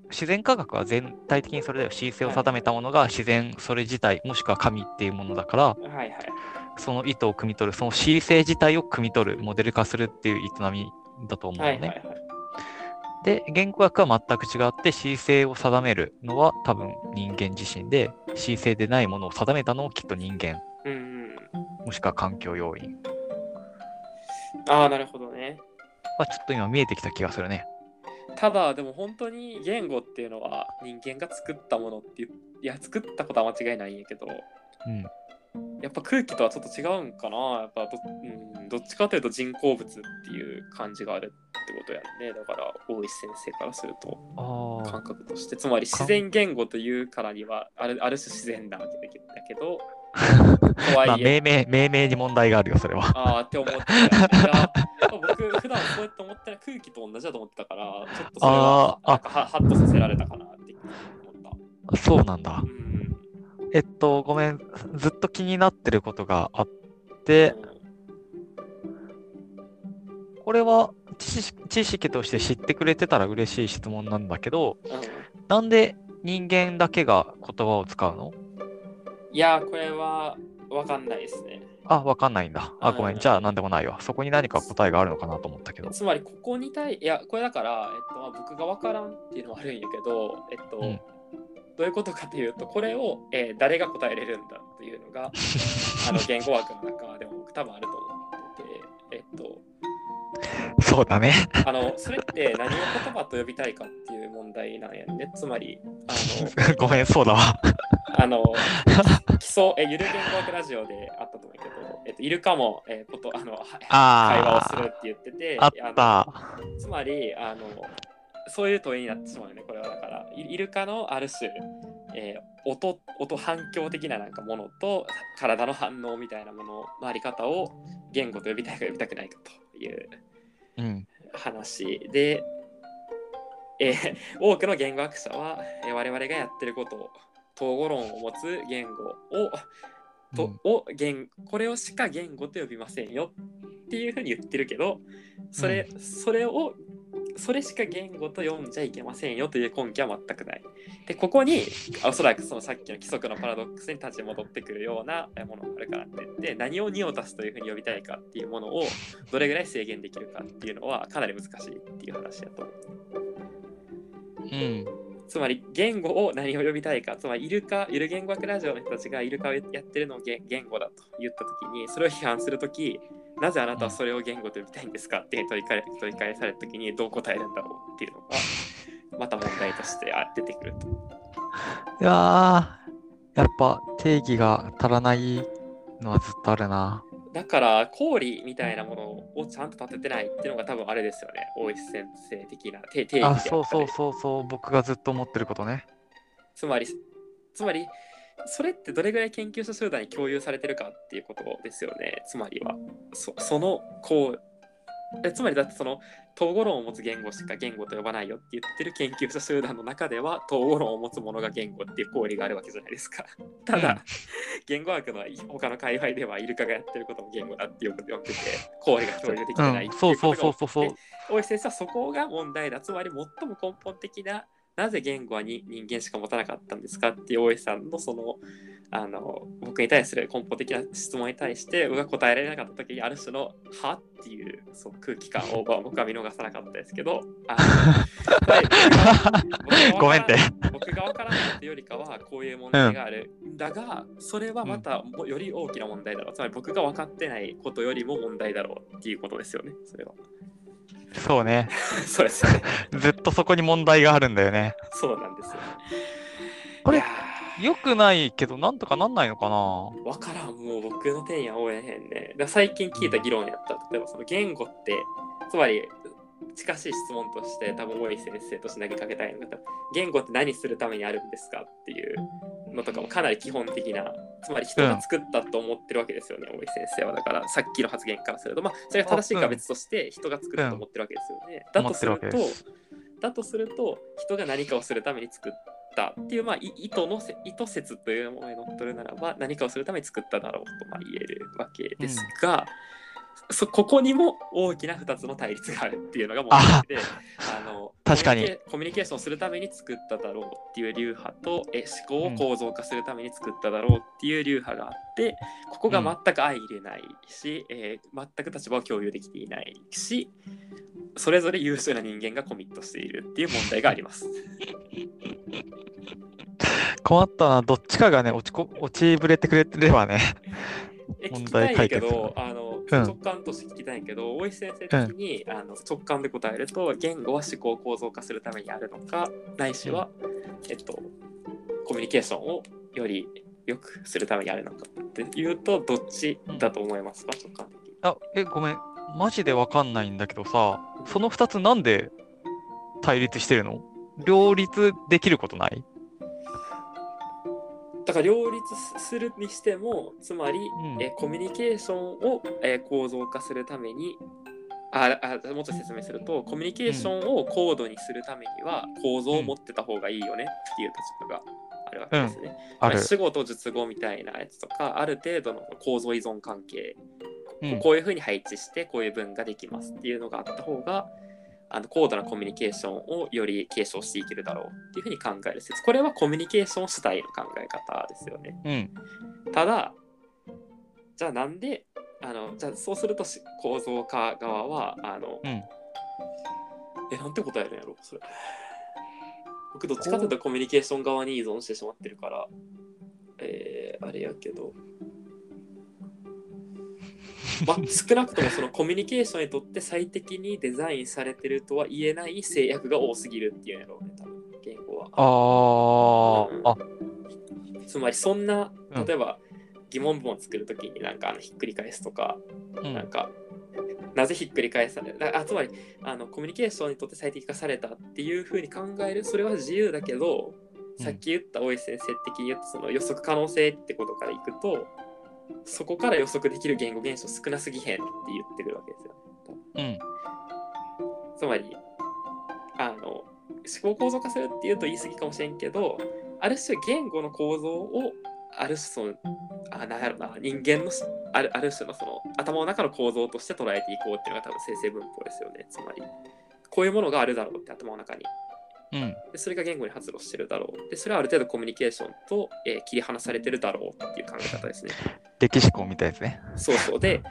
自然科学は全体的にそれだよ。C 性を定めたものが自然それ自体、もしくは神っていうものだから、
はいはい
その意図を汲み取る、その C 性自体を汲み取る、モデル化するっていう営みだと思うのね。
はいはいはい
で、言語学は全く違って C 性を定めるのは多分人間自身で、C 性でないものを定めたのをきっと人間、
うんうん
もしくは環境要因。
ああなるほどね
まあ、ちょっと今見えてきた気がするね。
ただでも本当に言語っていうのは人間が作ったものっていういや作ったことは間違いないんやけど
うん。
やっぱ空気とはちょっと違うんかなやっぱど,、うん、どっちかというと人工物っていう感じがあるってことやんねだから大石先生からすると
あ
感覚としてつまり自然言語というからにはあるある種自然なわけだけど
まあ、
え、
命名、命名に問題があるよ、それは。
ああって思ってた。いや僕、普段そうやって思ってない空気と同じだと思ってたから、ちょっとそれは
あーあ
なんかはハッとさせられたかなって思った。
そうなんだ
う。ん。
えっと、ごめん。ずっと気になってることがあって、これは知識として知ってくれてたら嬉しい質問なんだけど、
うんうん
なんで人間だけが言葉を使うの？
いや、これはわかんないですね。
あ、わかんないんだ。あ、ごめん。
うん
じゃあ、なんでもないわ。そこに何か答えがあるのかなと思ったけど。
つまりここに対いやこれだから、えっとまあ、僕が分からんっていうのもあるんやけど、えっと
うん
どういうことかというとこれを、えー誰が答えれるんだというのが あの言語学の中でも僕多分あると思っててえっと
そうだね。
あのそれって何を言葉と呼びたいかっていう問題なんやねつまりあ
ごめん、そうだわ。
のあの基礎えゆる言語学ラジオであったと思うけど、えっと、イルカも、えーことあのは会話をする
あ
って言ってて
あ、あっ
の
た。
つまりあのそういう問いになってしまうよねこれはだから。イイルカのある種、えー音音反響的ななんかものと体の反応みたいなもののあり方を言語と呼びたいか呼びたくないかという
うん。
話で、えー多くの言語学者は、えー我々がやってることを統合論を持つ言語をと、を言これをしか言語と呼びませんよっていうふうに言ってるけどそれ,、それをそれしか言語と読んじゃいけませんよという根拠は全くない。でここにおそらくそのさっきの規則のパラドックスに立ち戻ってくるようなものがあるからって言って何を2を足すというふうに呼びたいかっていうものをどれぐらい制限できるかっていうのはかなり難しいっていう話だと思う。
うん。
つまり言語を何を呼びたいか、つまりイルカ、イル言語学ラジオの人たちがイルカをやってるのを言言語だと言ったときに、それを批判するとき、なぜあなたはそれを言語と呼びたいんですかって問い返問い返されたときにどう答えるんだろうっていうのが、また問題としてあ出てくると。
いやー、やっぱ定義が足らないのはずっとあるな。
だから、氷みたいなものをちゃんと立ててないっていうのが多分あれですよね。大石先生的な定定義であ
そうそうそうそう、僕がずっと思ってることね。
つまり、つまり、それってどれぐらい研究者集団に共有されてるかっていうことですよね。つまりは、そその、こう、えつまりだってその統合論を持つ言語しか言語と呼ばないよって言ってる研究者集団の中では統合論を持つものが言語っていう行為があるわけじゃないですか。ただ、
うん
言語学の他の界隈ではイルカがやってることも言語だってよく呼んでて行為が共有できてない
うん、
って
そ
いううことが
そうそうそうそう。
大石先生はそこが問題だ。つまり最も根本的な、なぜ言語はに人間しか持たなかったんですかっていう大石さんのその、あの、僕に対する根本的な質問に対して、僕が答えられなかった時に、ある種の、はっていうそう空気感をまあ 僕は見逃さなかったですけど、
ごめんって。
僕が分からないっていうよりかはこういう問題がある、だがそれはまたもより大きな問題だろう。つまり僕が分かってないことよりも問題だろうっていうことですよねそれは
そうね。
そうですよね。
ずっとそこに問題があるんだよね。
そうなんですよ
これよくないけど、なんとかなんないのかな？
ー分からん。もう僕の点や応援へんね。だ最近聞いた議論やった。例えばその言語ってつまり近しい質問として多分大井先生として投げかけたいのが言語って何するためにあるんですかっていうのとかもかなり基本的なつまり人が作ったと思ってるわけですよね、大井先生は。だからさっきの発言からするとまあそれが正しいかは別として人が作ったと思ってるわけですよね、だとするとだとすると人が何かをするために作ったっていう、まあ、い意図のせ意図説というものにのっとるならば何かをするために作っただろうとまあ言えるわけですが、そ ここにも大きな2つの対立があるっていうのが問題であの
確かに
コミュニケーションするために作っただろうっていう流派とえ思考を構造化するために作っただろうっていう流派があってここが全く相入れないし、えー全く立場を共有できていないしそれぞれ優秀な人間がコミットしているっていう問題があります。
困ったな。どっちかがね、落ちこ落ちぶれてくれてればね。
え聞
問
きたいんや
題解決。
けど、あの
うん。
直感として聞きたいけど、大石先生的に、あの直感で答えると、言語は思考構造化するためにあるのか、ないしは、えっと、コミュニケーションをより良くするためにあるのかっていうと、どっちだと思いますか、直感的に。
あ、え、ごめん。マジでわかんないんだけどさ、その2つなんで対立してるの？両立できることない？
だから両立するにしても、つまり、
うん。
えコミュニケーションを、え構造化するために、ああもうちょっと説明すると、コミュニケーションを高度にするためには構造を持ってた方がいいよねっていう立場があるわけですね。
ある。
仕事術語みたいなやつとか、ある程度の構造依存関係、
うん。
こういうふうに配置してこういう文ができますっていうのがあった方が、あの高度なコミュニケーションをより継承していけるだろうっていうふうに考える説。これはコミュニケーション主体の考え方ですよね。
うん。
ただ、じゃあなんであのじゃあそうするとし構造化側はあの、
うん
えなんて答えるんやろそれ僕どっちかというとコミュニケーション側に依存してしまってるからえー、あれやけどまあ少なくともそのコミュニケーションにとって最適にデザインされてるとは言えない制約が多すぎるっていうんやろうね多分言語は。
あー、あ、
つまりそんな
うん。
例えば疑問文を作るときになんかあのひっくり返すとか、
うん。
なんかなぜひっくり返される？あつまりあのコミュニケーションにとって最適化されたっていうふうに考えるそれは自由だけど、
うん
さっき言った大石先生的に言ったその予測可能性ってことからいくとそこから予測できる言語現象少なすぎへんって言ってくるわけですよ。
うん。
つまりあの思考構造化するっていうと言い過ぎかもしれんけどある種言語の構造をある種そのあなんやろな人間のあるある種のその頭の中の構造として捉えていこうっていうのが多分生成文法ですよねつまりこういうものがあるだろうって頭の中に
うん。
でそれが言語に発露してるだろうでそれはある程度コミュニケーションと、えー切り離されてるだろうっていう考え方ですね
歴史校みたいですね。
そうそうで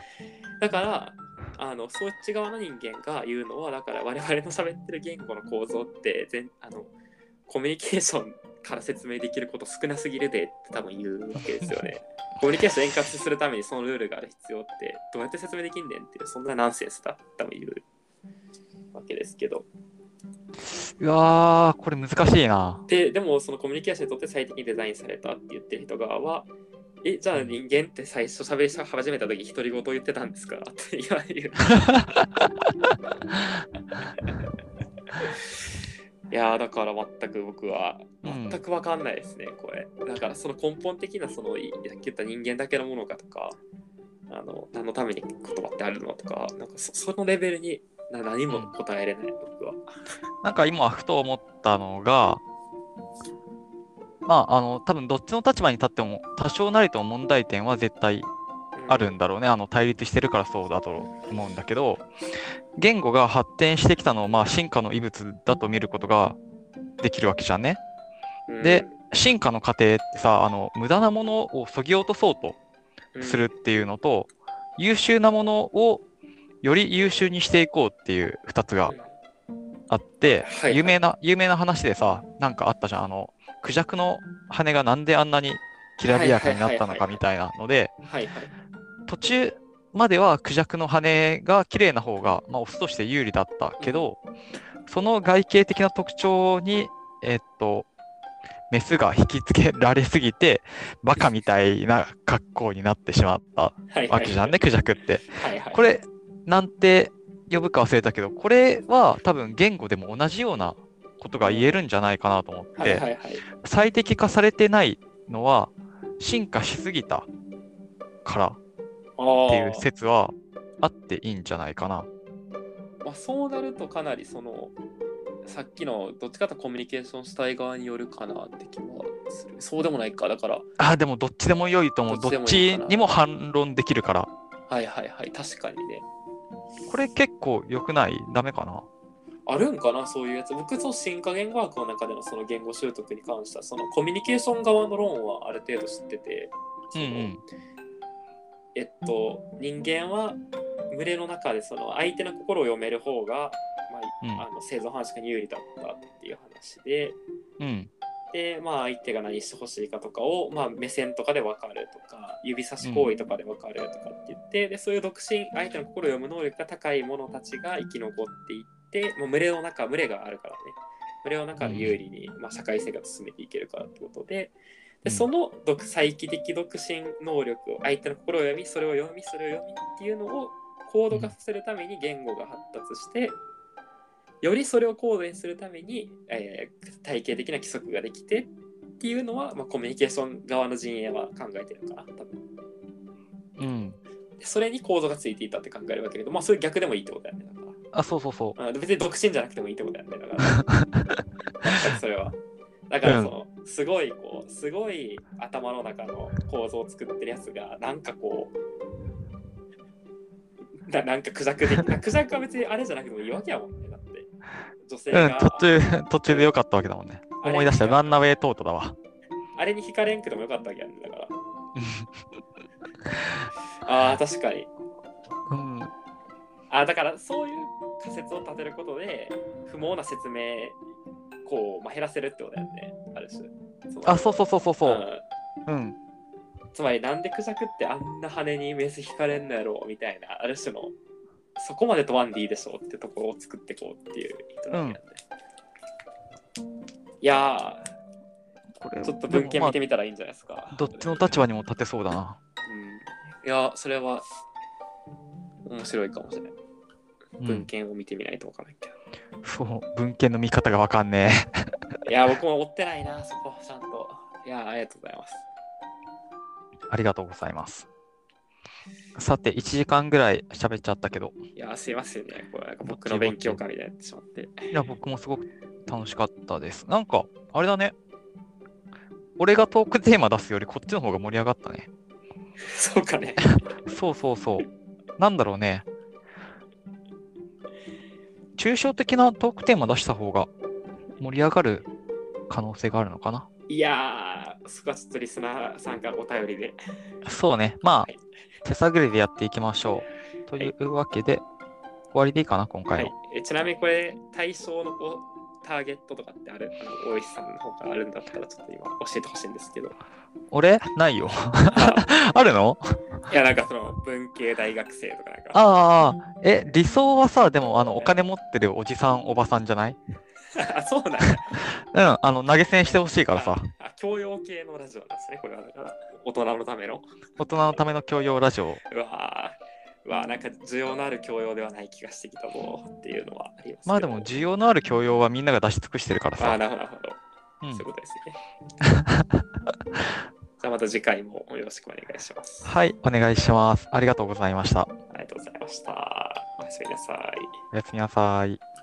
だからあのそっち側の人間が言うのはだから我々の喋ってる言語の構造って全あのコミュニケーションから説明できること少なすぎるでって多分言うわけですよね。コミュニケーション円滑するためにそのルールがある必要ってどうやって説明できんねんっていうそんなナンセンスだって多分言うわけですけど
うわー、これ難しいな。
ででもそのコミュニケーションにとって最適にデザインされたって言ってる人側はえじゃあ人間って最初喋り始めた時独り言言ってたんですか？って言われる。いやーだから全く僕は
うん。
全く分かんないですね、これ。だからその根本的なそのいさっき言った人間だけのものかとかあの何のために言葉ってあるのとかなんかそそのレベルにな何も答えれない、僕は
なんか今、ふと思ったのが、まあ、あの、多分どっちの立場に立っても、多少なりとも問題点は絶対あるんだろうね。あの、対立してるからそうだと思うんだけど、言語が発展してきたのを、まあ、進化の遺物だと見ることができるわけじゃんね。
うん
で進化の過程ってさ、あの、無駄なものをそぎ落とそうと
うん
するっていうのと、優秀なものをより優秀にしていこうっていう2つがあって、
はい。はい
有名な、有名な話でさ、なんかあったじゃん。あの、クジャクの羽がなんであんなにきらびやかになったのかみたいなので、
はいはい。
途中まではクジャクの羽が綺麗な方が、まあ、オスとして有利だったけど、その外形的な特徴に、えっと、メスが引きつけられすぎて、バカみたいな格好になってしまった
はい。
わけじゃんね、クジャクって。
はいはい。
これ、なんて呼ぶか忘れたけど、これは多分言語でも同じようなことが言えるんじゃないかなと思って、最適化されてないのは進化しすぎたから
あ
っていう
ー
説はあっていいんじゃないかな。
まあ、そうなるとかなりそのさっきのどっちかとコミュニケーション主体側によるかなって気はする。そうでもないか。だから
あ、でもどっちでも良いと思う。
どっち
にも反論できるから。
はいはいはい。確かにね
これ結構良くない？ダメかな？
あるんかな？そういうやつ。僕と進化言語学の中でのその言語習得に関してはそのコミュニケーション側の論はある程度知ってて。
うんうん。
えっと人間は群れの中でその相手の心を読める方が、まあ
うん。
あの生存繁殖に有利だったっていう話で。
うん。
で、まあ、相手が何してほしいかとかを、まあ、目線とかで分かるとか指差し行為とかで分かるとかって言って、でそういう独身相手の心を読む能力が高い者たちが生き残っていって、もう群れの中群れがあるからね。群れの中で有利に、まあ、社会生活を進めていけるからってことで。
うん。
でその独再帰的独身能力を相手の心を読みそれを読みそれを読みっていうのを高度化させるために言語が発達してよりそれを高度にするために、えー体系的な規則ができてっていうのは、まあ、コミュニケーション側の陣営は考えてるかな多分。
うん。
でそれに構造がついていたって考えるわけだけどまあそれ逆でもいいってことだよねだか。
あ、そうそうそう。
別に独身じゃなくてもいいってことだよねだから。全 くそれは。だからその、すごいこうすごい頭の中の構造を作ってるやつがなんかこうななんかクジャク的な。クジャクは別にあれじゃなくてもいいわけやもんね女性
うん
が、、
途中、途中でよかったわけだもんね。思い出した。ランナウェイトートだわ。
あれに惹かれんけどもよかったわけやんねだから ああ、確かに。
うん。
あだからそういう仮説を立てることで不毛な説明こう、まあ、減らせるってことだよねある種
あ、そうそうそうそうそう。
ん
うん。
つまりなんでクジャクってあんな羽にメス引かれんのやろうみたいなある種のそこまで問わんでいいでしょうってところを作っていこうっていう意図なんで、いや
これ
ーちょっと文献見てみたらいいんじゃないですか、
まあどっちの立場にも立てそうだな。
うん、いやそれは面白いかもしれない
うん
文献を見てみないとわからないけど、
そう、文献の見方がわかんねえ。
いや、僕も追ってないな、そこ、ちゃんと。いや、ありがとうございます。
ありがとうございます。さて、1時間ぐらい喋っちゃったけど、
いや、すいませんね。これ、なんか僕の勉強会みたいになってしまって。
いや、僕もすごく楽しかったです。なんか、あれだね。俺がトークテーマ出すよりこっちの方が盛り上がったね。
そうかね。
そうそうそう。なんだろうね。抽象的なトークテーマ出した方が盛り上がる可能性があるのかな。
いやー、そこはちょっとリスナーさんからお便りで。
そうね。ま
はい
あ、手探りでやっていきましょう。というわけで、終わりでいいかな、今
は
回は。
い。えちなみにこれ、対象のこうターゲットとかってある？あの大石さんの方からあるんだったら、ちょっと今教えてほしいんですけど。
俺？ないよ。
あ
あるの？
いや、なんかその文系大学生とかなんか。
ああ、え、理想はさ、でも、あの、お金持ってるおじさん、おばさんじゃない？
あ、そうなんや。
うん、あの、投げ銭してほしいからさ、
あ、あ教養系のラジオなんですね。これはだから、大人のための。
大人のための教養ラジオ。
うわーうわーなんか需要のある教養ではない気がしてきたぞっていうのはあります。
まあでも、需要のある教養はみんなが出し尽くしてるからさ。
なるほどなるほど。
うん
そういうことですね。じゃあまた次回もよろしくお願いします。
はい、お願いします。ありがとうございました。
ありがとうございました。おやすみなさい。
おやすみなさい。